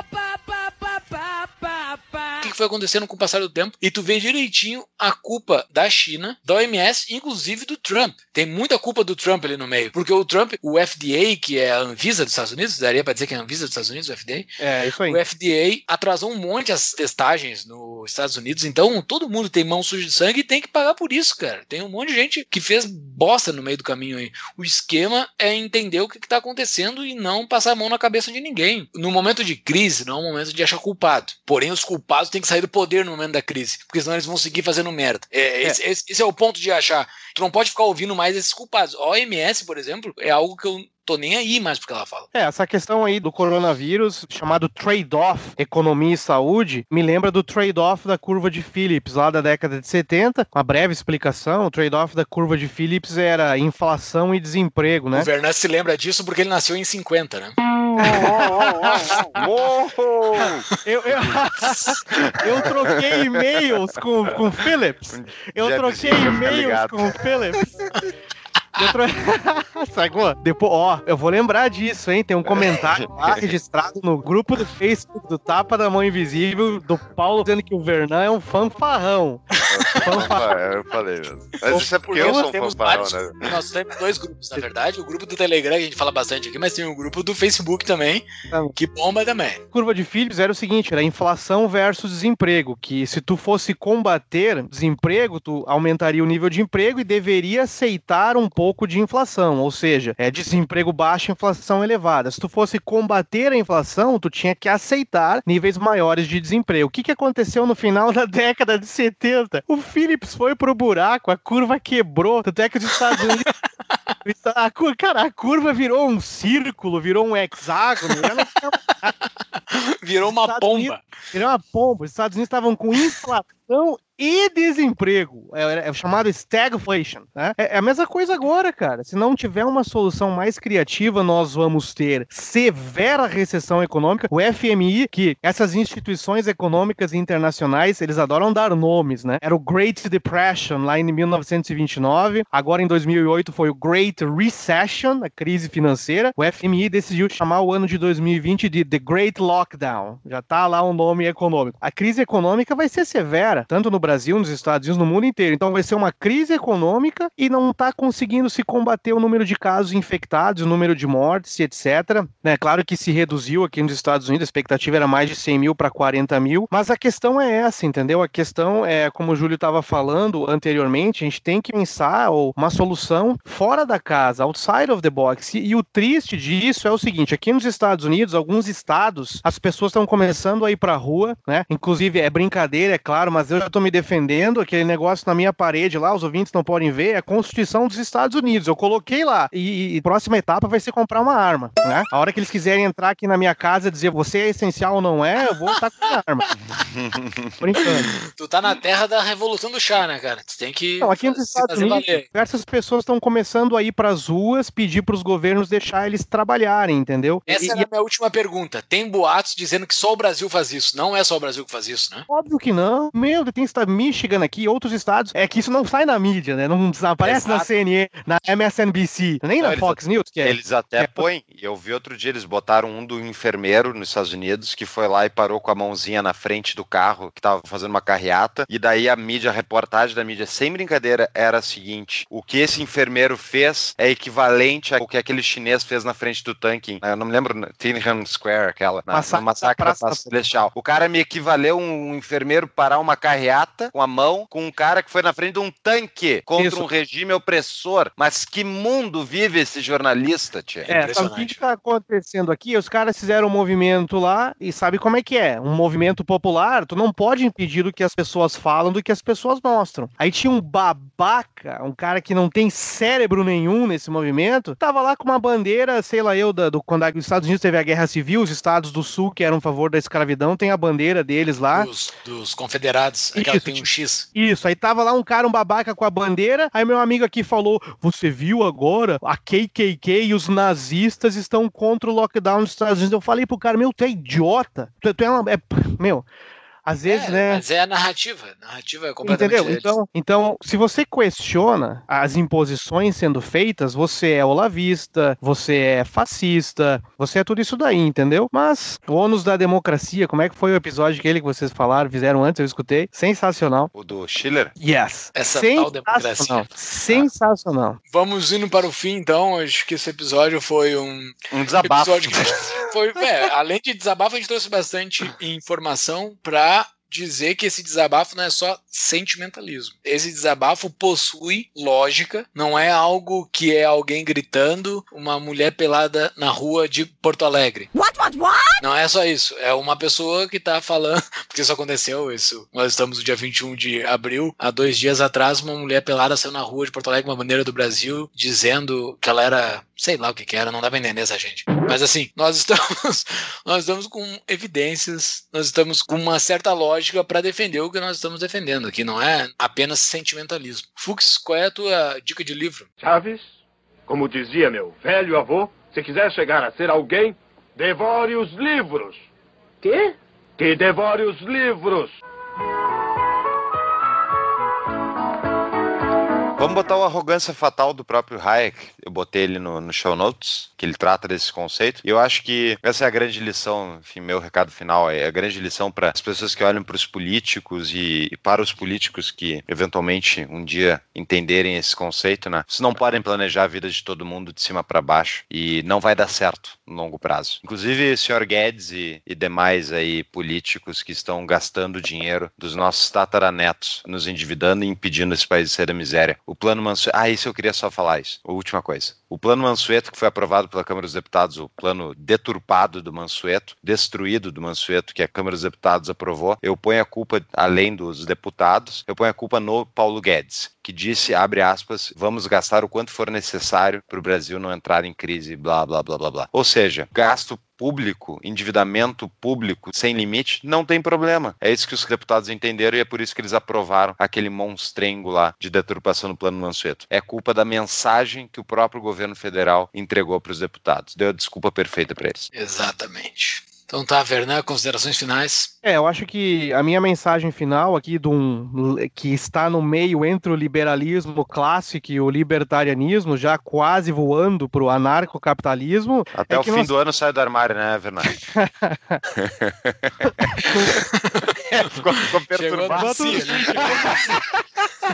foi acontecendo com o passar do tempo e tu vê direitinho a culpa da China, da OMS, inclusive do Trump. Tem muita culpa do Trump ali no meio, porque o Trump, o FDA, que é a Anvisa dos Estados Unidos, daria pra dizer que é a Anvisa dos Estados Unidos, o FDA, É, isso aí. o FDA atrasou um monte as testagens Estados Unidos, então todo mundo tem mão suja de sangue e tem que pagar por isso, cara. Tem um monte de gente que fez bosta no meio do caminho aí. O esquema é entender o que está acontecendo e não passar a mão na cabeça de ninguém. No momento de crise, não é um momento de achar culpado. Porém, os culpados têm que sair do poder no momento da crise, porque senão eles vão seguir fazendo merda. É, Esse, esse- esse é o ponto de achar. Tu não pode ficar ouvindo mais esses culpados. A OMS, por exemplo, é algo que eu tô nem aí mais porque ela fala. É, essa questão aí do coronavírus, chamado trade-off economia e saúde, me lembra do trade-off da curva de Phillips, lá da década de 70. Uma breve explicação, o trade-off da curva de Phillips era inflação e desemprego, né? O Werner se lembra disso porque ele nasceu em 50, né? <laughs> Eu, eu, <laughs> eu troquei e-mails com, com o Phillips. Eu troquei e-mails com o Phillips. <laughs> Eu tro... <laughs> Sacou? Depois, ó, eu vou lembrar disso, hein? Tem um comentário lá <laughs> registrado no grupo do Facebook do Tapa da Mão Invisível do Paulo dizendo que o Vernan é um fanfarrão. <laughs> Fanfarrão, Eu falei mesmo. Mas isso é porque eu nós sou um temos fanfarrão, né? Nós temos dois grupos, na verdade. O grupo do Telegram, que a gente fala bastante aqui, mas tem o grupo do Facebook também, Tá. que bomba também. Curva de Phillips era o seguinte, era inflação versus desemprego, que se tu fosse combater desemprego, tu aumentaria o nível de emprego e deveria aceitar um pouco de inflação, ou seja, é desemprego baixo, inflação elevada. Se tu fosse combater a inflação, tu tinha que aceitar níveis maiores de desemprego. O que, que aconteceu no final da década de 70? O Phillips foi pro buraco, a curva quebrou, tanto é que os Estados Unidos <laughs> a, cur- cara, a curva virou um círculo, virou um hexágono. Virou uma Estados pomba. Unidos- Virou uma pomba. Os Estados Unidos estavam com inflação e desemprego. É, é chamado stagflation. Né? É, é a mesma coisa agora, cara. Se não tiver uma solução mais criativa, nós vamos ter severa recessão econômica. O FMI, que essas instituições econômicas internacionais, eles adoram dar nomes, né? Era o Great Depression lá em 1929. Agora em 2008 foi o Great Recession, a crise financeira. O FMI decidiu chamar o ano de 2020 de The Great Lockdown. Já tá lá um nome econômico. A crise econômica vai ser severa, tanto no Brasil, nos Estados Unidos, no mundo inteiro. Então vai ser uma crise econômica e não tá conseguindo se combater o número de casos infectados, o número de mortes, etc. É claro que se reduziu aqui nos Estados Unidos, a expectativa era mais de 100 mil para 40 mil, mas a questão é essa, entendeu? A questão é, como o Júlio estava falando anteriormente, a gente tem que pensar uma solução fora da casa, outside of the box. E, e o triste disso é o seguinte: aqui nos Estados Unidos, alguns estados, as pessoas estão começando a ir para a rua, né? Inclusive é brincadeira, é claro, mas eu já estou me defendendo. Aquele negócio na minha parede lá, os ouvintes não podem ver, é a Constituição dos Estados Unidos. Eu coloquei lá. E, e próxima etapa vai ser comprar uma arma, né? A hora que eles quiserem entrar aqui na minha casa e dizer você é essencial ou não é, eu vou estar com a arma. <laughs> Brincando. Tu tá na terra da revolução do chá, né, cara? Tu tem que. Não, aqui nos Estados Unidos, valer. diversas pessoas estão começando a ir para as ruas pedir para os governos deixar eles trabalharem, entendeu? Essa e, é a minha última pergunta. Tem boatos dizendo que só o Brasil faz isso. Não é só o Brasil que faz isso, né? Óbvio que não. Meu, tem estado Michigan aqui, outros estados. É que isso não sai na mídia, né? Não aparece Exato. na CNN, na MSNBC, nem não, na Fox News. Que é, eles até é... põem. Eu vi outro dia, eles botaram um do enfermeiro nos Estados Unidos que foi lá e parou com a mãozinha na frente do carro que tava fazendo uma carreata. E daí a mídia, a reportagem da mídia, sem brincadeira, era a seguinte: o que esse enfermeiro fez é equivalente ao que aquele chinês fez na frente do tanque. Eu não me lembro, Tiananmen Square, aquela, na, massacre, no massacre da Praça Celestial. O cara me equivaleu um enfermeiro parar uma carreata com a mão com um cara que foi na frente de um tanque contra Isso. um regime opressor. Mas que mundo vive esse jornalista, tia? É, sabe o que está acontecendo aqui? Os caras fizeram um movimento lá e sabe como é que é? Um movimento popular, tu não pode impedir do que as pessoas falam, do que as pessoas mostram. Aí tinha um babaca, um cara que não tem cérebro nenhum nesse movimento, tava lá com uma bandeira, sei lá eu, da, do, quando os Estados Unidos teve a Guerra Civil, os estados do Sul que eram a favor da escravidão, tem a bandeira deles lá. Dos, dos confederados, aquela que tem um X. Isso, aí tava lá um cara, um babaca com a bandeira, aí meu amigo aqui falou, você viu agora? A KKK e os nazistas estão contra o lockdown dos Estados Unidos. Eu falei pro cara, meu, tu é idiota? Tu, tu é uma... É, meu... Às vezes, é, né? Mas é a narrativa. A narrativa é completamente Entendeu? Então, então, se você questiona as imposições sendo feitas, você é olavista, você é fascista, você é tudo isso daí, entendeu? Mas o ônus da democracia, como é que foi o episódio aquele que vocês falaram, fizeram antes, eu escutei? Sensacional. O do Schiller? Yes. Essa tal democracia. Sensacional. Vamos indo para o fim, então. Acho que esse episódio foi um. Um desabafo. Episódio que <laughs> foi, é, além de desabafo, a gente trouxe bastante informação para dizer que esse desabafo não é só sentimentalismo. Esse desabafo possui lógica, não é algo que é alguém gritando, uma mulher pelada na rua de Porto Alegre. What, what, what? Não é só isso, é uma pessoa que tá falando, <laughs> porque isso aconteceu, isso. Nós estamos no dia 21 de abril, há dois dias atrás, uma mulher pelada saiu na rua de Porto Alegre, uma bandeira do Brasil, dizendo que ela era sei lá o que, que era, não dá pra entender essa gente. Mas assim, nós estamos, <laughs> nós estamos com evidências, nós estamos com uma certa lógica para defender o que nós estamos defendendo, que não é apenas sentimentalismo. Fux, qual é a tua dica de livro? Chaves, como dizia meu velho avô, se quiser chegar a ser alguém, devore os livros. Quê? Que devore os livros. Vamos botar o arrogância fatal do próprio Hayek. Eu botei ele no, no, show notes, que ele trata desse conceito. E eu acho que essa é a grande lição, enfim, meu recado final é a grande lição para as pessoas que olham para os políticos e, e, para os políticos que eventualmente um dia entenderem esse conceito, né? Vocês não podem planejar a vida de todo mundo de cima para baixo e não vai dar certo no longo prazo. Inclusive, o senhor Guedes e, e demais aí políticos que estão gastando dinheiro dos nossos tataranetos, nos endividando e impedindo esse país de ser da miséria plano Mansur. Ah, isso eu queria só falar isso. A última coisa. O plano Mansueto, que foi aprovado pela Câmara dos Deputados, o plano deturpado do Mansueto, destruído do Mansueto, que a Câmara dos Deputados aprovou, eu ponho a culpa, além dos deputados, eu ponho a culpa no Paulo Guedes, que disse, abre aspas, vamos gastar o quanto for necessário para o Brasil não entrar em crise, blá, blá, blá, blá, blá. Ou seja, gasto público, endividamento público sem limite, não tem problema. É isso que os deputados entenderam e é por isso que eles aprovaram aquele monstrengo lá de deturpação no plano Mansueto. É culpa da mensagem que o próprio governo federal entregou para os deputados. Deu a desculpa perfeita para eles. Exatamente. Então tá, Vernan, considerações finais. É, eu acho que a minha mensagem final aqui de um, que está no meio entre o liberalismo clássico e o libertarianismo, já quase voando para o anarcocapitalismo. Até é o que fim nós- do ano sai do armário, né, Fernando? É, <laughs> <laughs> ficou, ficou Chegou perturbado. no né?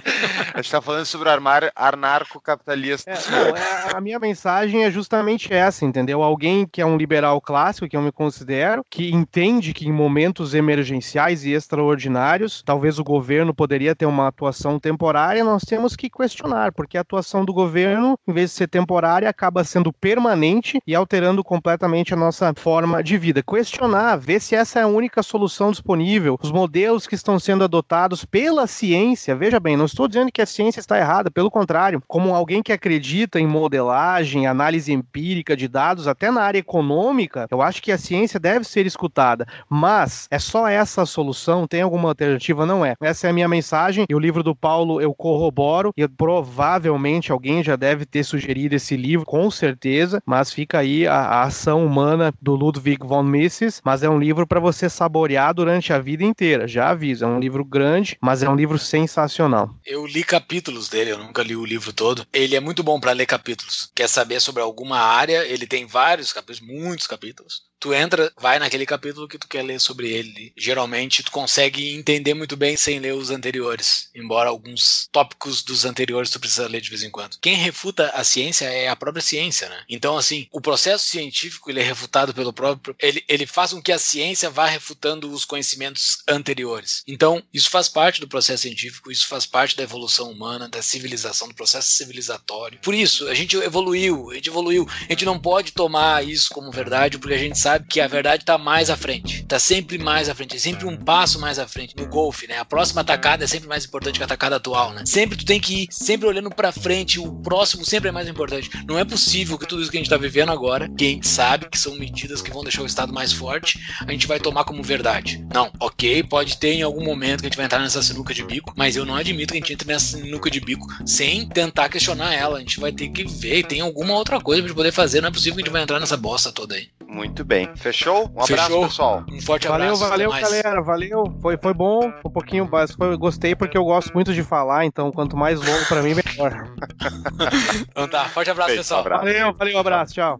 <laughs> A gente tá falando sobre o armário anarcocapitalista. É, não, é, a minha mensagem é justamente essa, entendeu? Alguém que é um liberal clássico, que eu me considero, que entende que em momentos emergenciais e extraordinários, talvez o governo poderia ter uma atuação temporária, nós temos que questionar, porque a atuação do governo, em vez de ser temporária, acaba sendo permanente e alterando completamente a nossa forma de vida. Questionar, ver se essa é a única solução disponível, os modelos que estão sendo adotados pela ciência, veja bem, não estou dizendo que a ciência está errada, pelo contrário, como alguém que acredita em modelagem, análise empírica de dados, até na área econômica, eu acho que a ciência deve ser escutada, mas é só essa a solução? Tem alguma alternativa? Não é. Essa é a minha mensagem e o livro do Paulo eu corroboro e provavelmente alguém já deve ter sugerido esse livro, com certeza, mas fica aí a, a ação humana do Ludwig von Mises, mas é um livro para você saborear durante a vida inteira, já aviso, é um livro grande, mas é um livro sensacional. Eu li capítulos dele, eu nunca li o livro todo. Ele é muito bom para ler capítulos. Quer saber sobre alguma área? Ele tem vários capítulos, muitos capítulos. Tu entra, vai naquele capítulo que tu quer ler sobre ele. Geralmente tu consegue entender muito bem sem ler os anteriores, embora alguns tópicos dos anteriores tu precisa ler de vez em quando. Quem refuta a ciência é a própria ciência, né? Então assim, o processo científico ele é refutado pelo próprio, ele, ele faz com que a ciência vá refutando os conhecimentos anteriores. Então isso faz parte do processo científico, isso faz parte da evolução humana, da civilização, do processo civilizatório. Por isso a gente evoluiu, a gente evoluiu. A gente não pode tomar isso como verdade porque a gente sabe que a verdade está mais à frente. Está sempre mais à frente, é sempre um passo mais à frente. No golfe, né? A próxima atacada é sempre mais importante que a atacada atual, né? Sempre tu tem que ir, sempre olhando para frente, o próximo sempre é mais importante. Não é possível que tudo isso que a gente tá vivendo agora, que a gente sabe que são medidas que vão deixar o Estado mais forte, a gente vai tomar como verdade. Não, ok, pode ter em algum momento que a gente vai entrar nessa sinuca de bico, mas eu não admito que a gente entre nessa sinuca de bico sem tentar questionar ela. A gente vai ter que ver, tem alguma outra coisa pra gente poder fazer, não é possível que a gente vai entrar nessa bosta toda aí. Muito bem. Fechou? Um abraço, Fechou. pessoal. Um forte Valeu, abraço. valeu, mais. galera. Valeu. Foi, foi bom. Um pouquinho, mas foi, gostei porque eu gosto muito de falar, então quanto mais longo pra mim, melhor. <laughs> Então tá, forte abraço, Feito, pessoal. abraço. Valeu, valeu, abraço, tchau.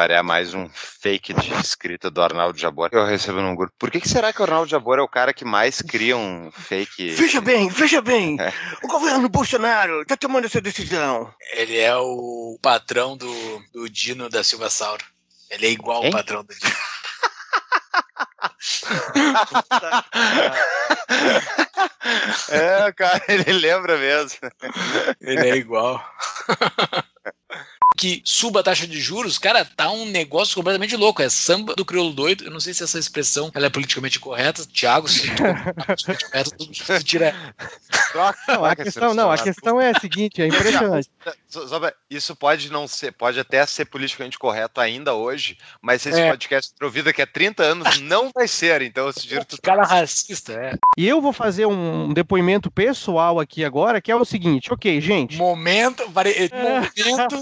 Variar mais um fake de escrita do Arnaldo Jabor que eu recebo num grupo. Por que, que será que o Arnaldo Jabor é o cara que mais cria um fake? Veja bem, veja bem. É. O governo Bolsonaro tá tomando essa decisão. Ele é o patrão do, do Dino da Silva Sauro. Ele é igual Hein? ao patrão do Dino. <laughs> é, cara, ele lembra mesmo. Ele é igual. <laughs> que suba a taxa de juros, cara, tá um negócio completamente louco. É samba do crioulo doido. Eu não sei se essa expressão ela é politicamente correta. Thiago, se <laughs> tu correta, tira. Não, a questão, não, a expressão. questão é a seguinte, é impressionante. Isso pode não ser, pode até ser politicamente correto ainda hoje, mas esse É. podcast pro vida que há 30 anos não vai ser, então eu sugiro tu Cara racista, é. E eu vou fazer um depoimento pessoal aqui agora, que é o seguinte, ok, gente. Momento, pare- <laughs> momento,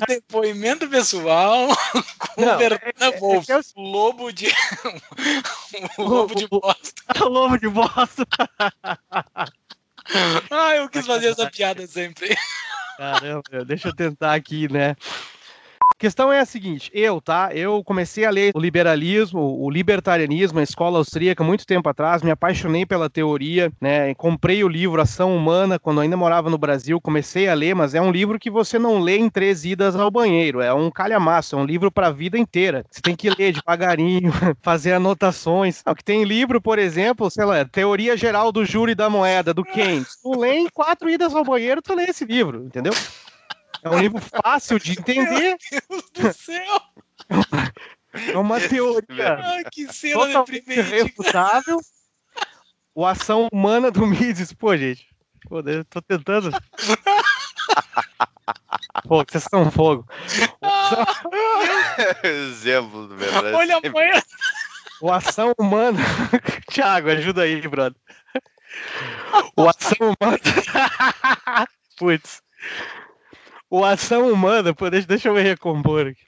depoimento pessoal <laughs> com Não, Bernardo é Wolf. é o- Lobo de. o <laughs> lobo de <laughs> bosta. Lobo de bosta. Ah, eu quis fazer essa piada sempre. Caramba, deixa eu tentar aqui, né? Questão é a seguinte, eu, tá? Eu comecei a ler o liberalismo, o libertarianismo, a escola austríaca muito tempo atrás, me apaixonei pela teoria, né? Comprei o livro Ação Humana quando ainda morava no Brasil, comecei a ler, mas é um livro que você não lê em três idas ao banheiro, é um calhamaço, é um livro para a vida inteira. Você tem que ler devagarinho, <laughs> fazer anotações. O que tem livro, por exemplo, sei lá, Teoria Geral do Júri da Moeda, do Keynes. Tu lê em quatro idas ao banheiro, tu lê esse livro, entendeu? É um livro fácil de entender. Meu Deus do céu! É uma teoria Ai, que cena totalmente refutável. O ação humana do Mises. Pô, gente. Pô, eu tô tentando. Pô, vocês são fogo. <laughs> Exemplo do verdade. Olha a manhã. O ação humana. <laughs> Thiago, ajuda aí, brother. O ação humana. <laughs> Putz. O ação humana, deixa, deixa eu me recompor aqui.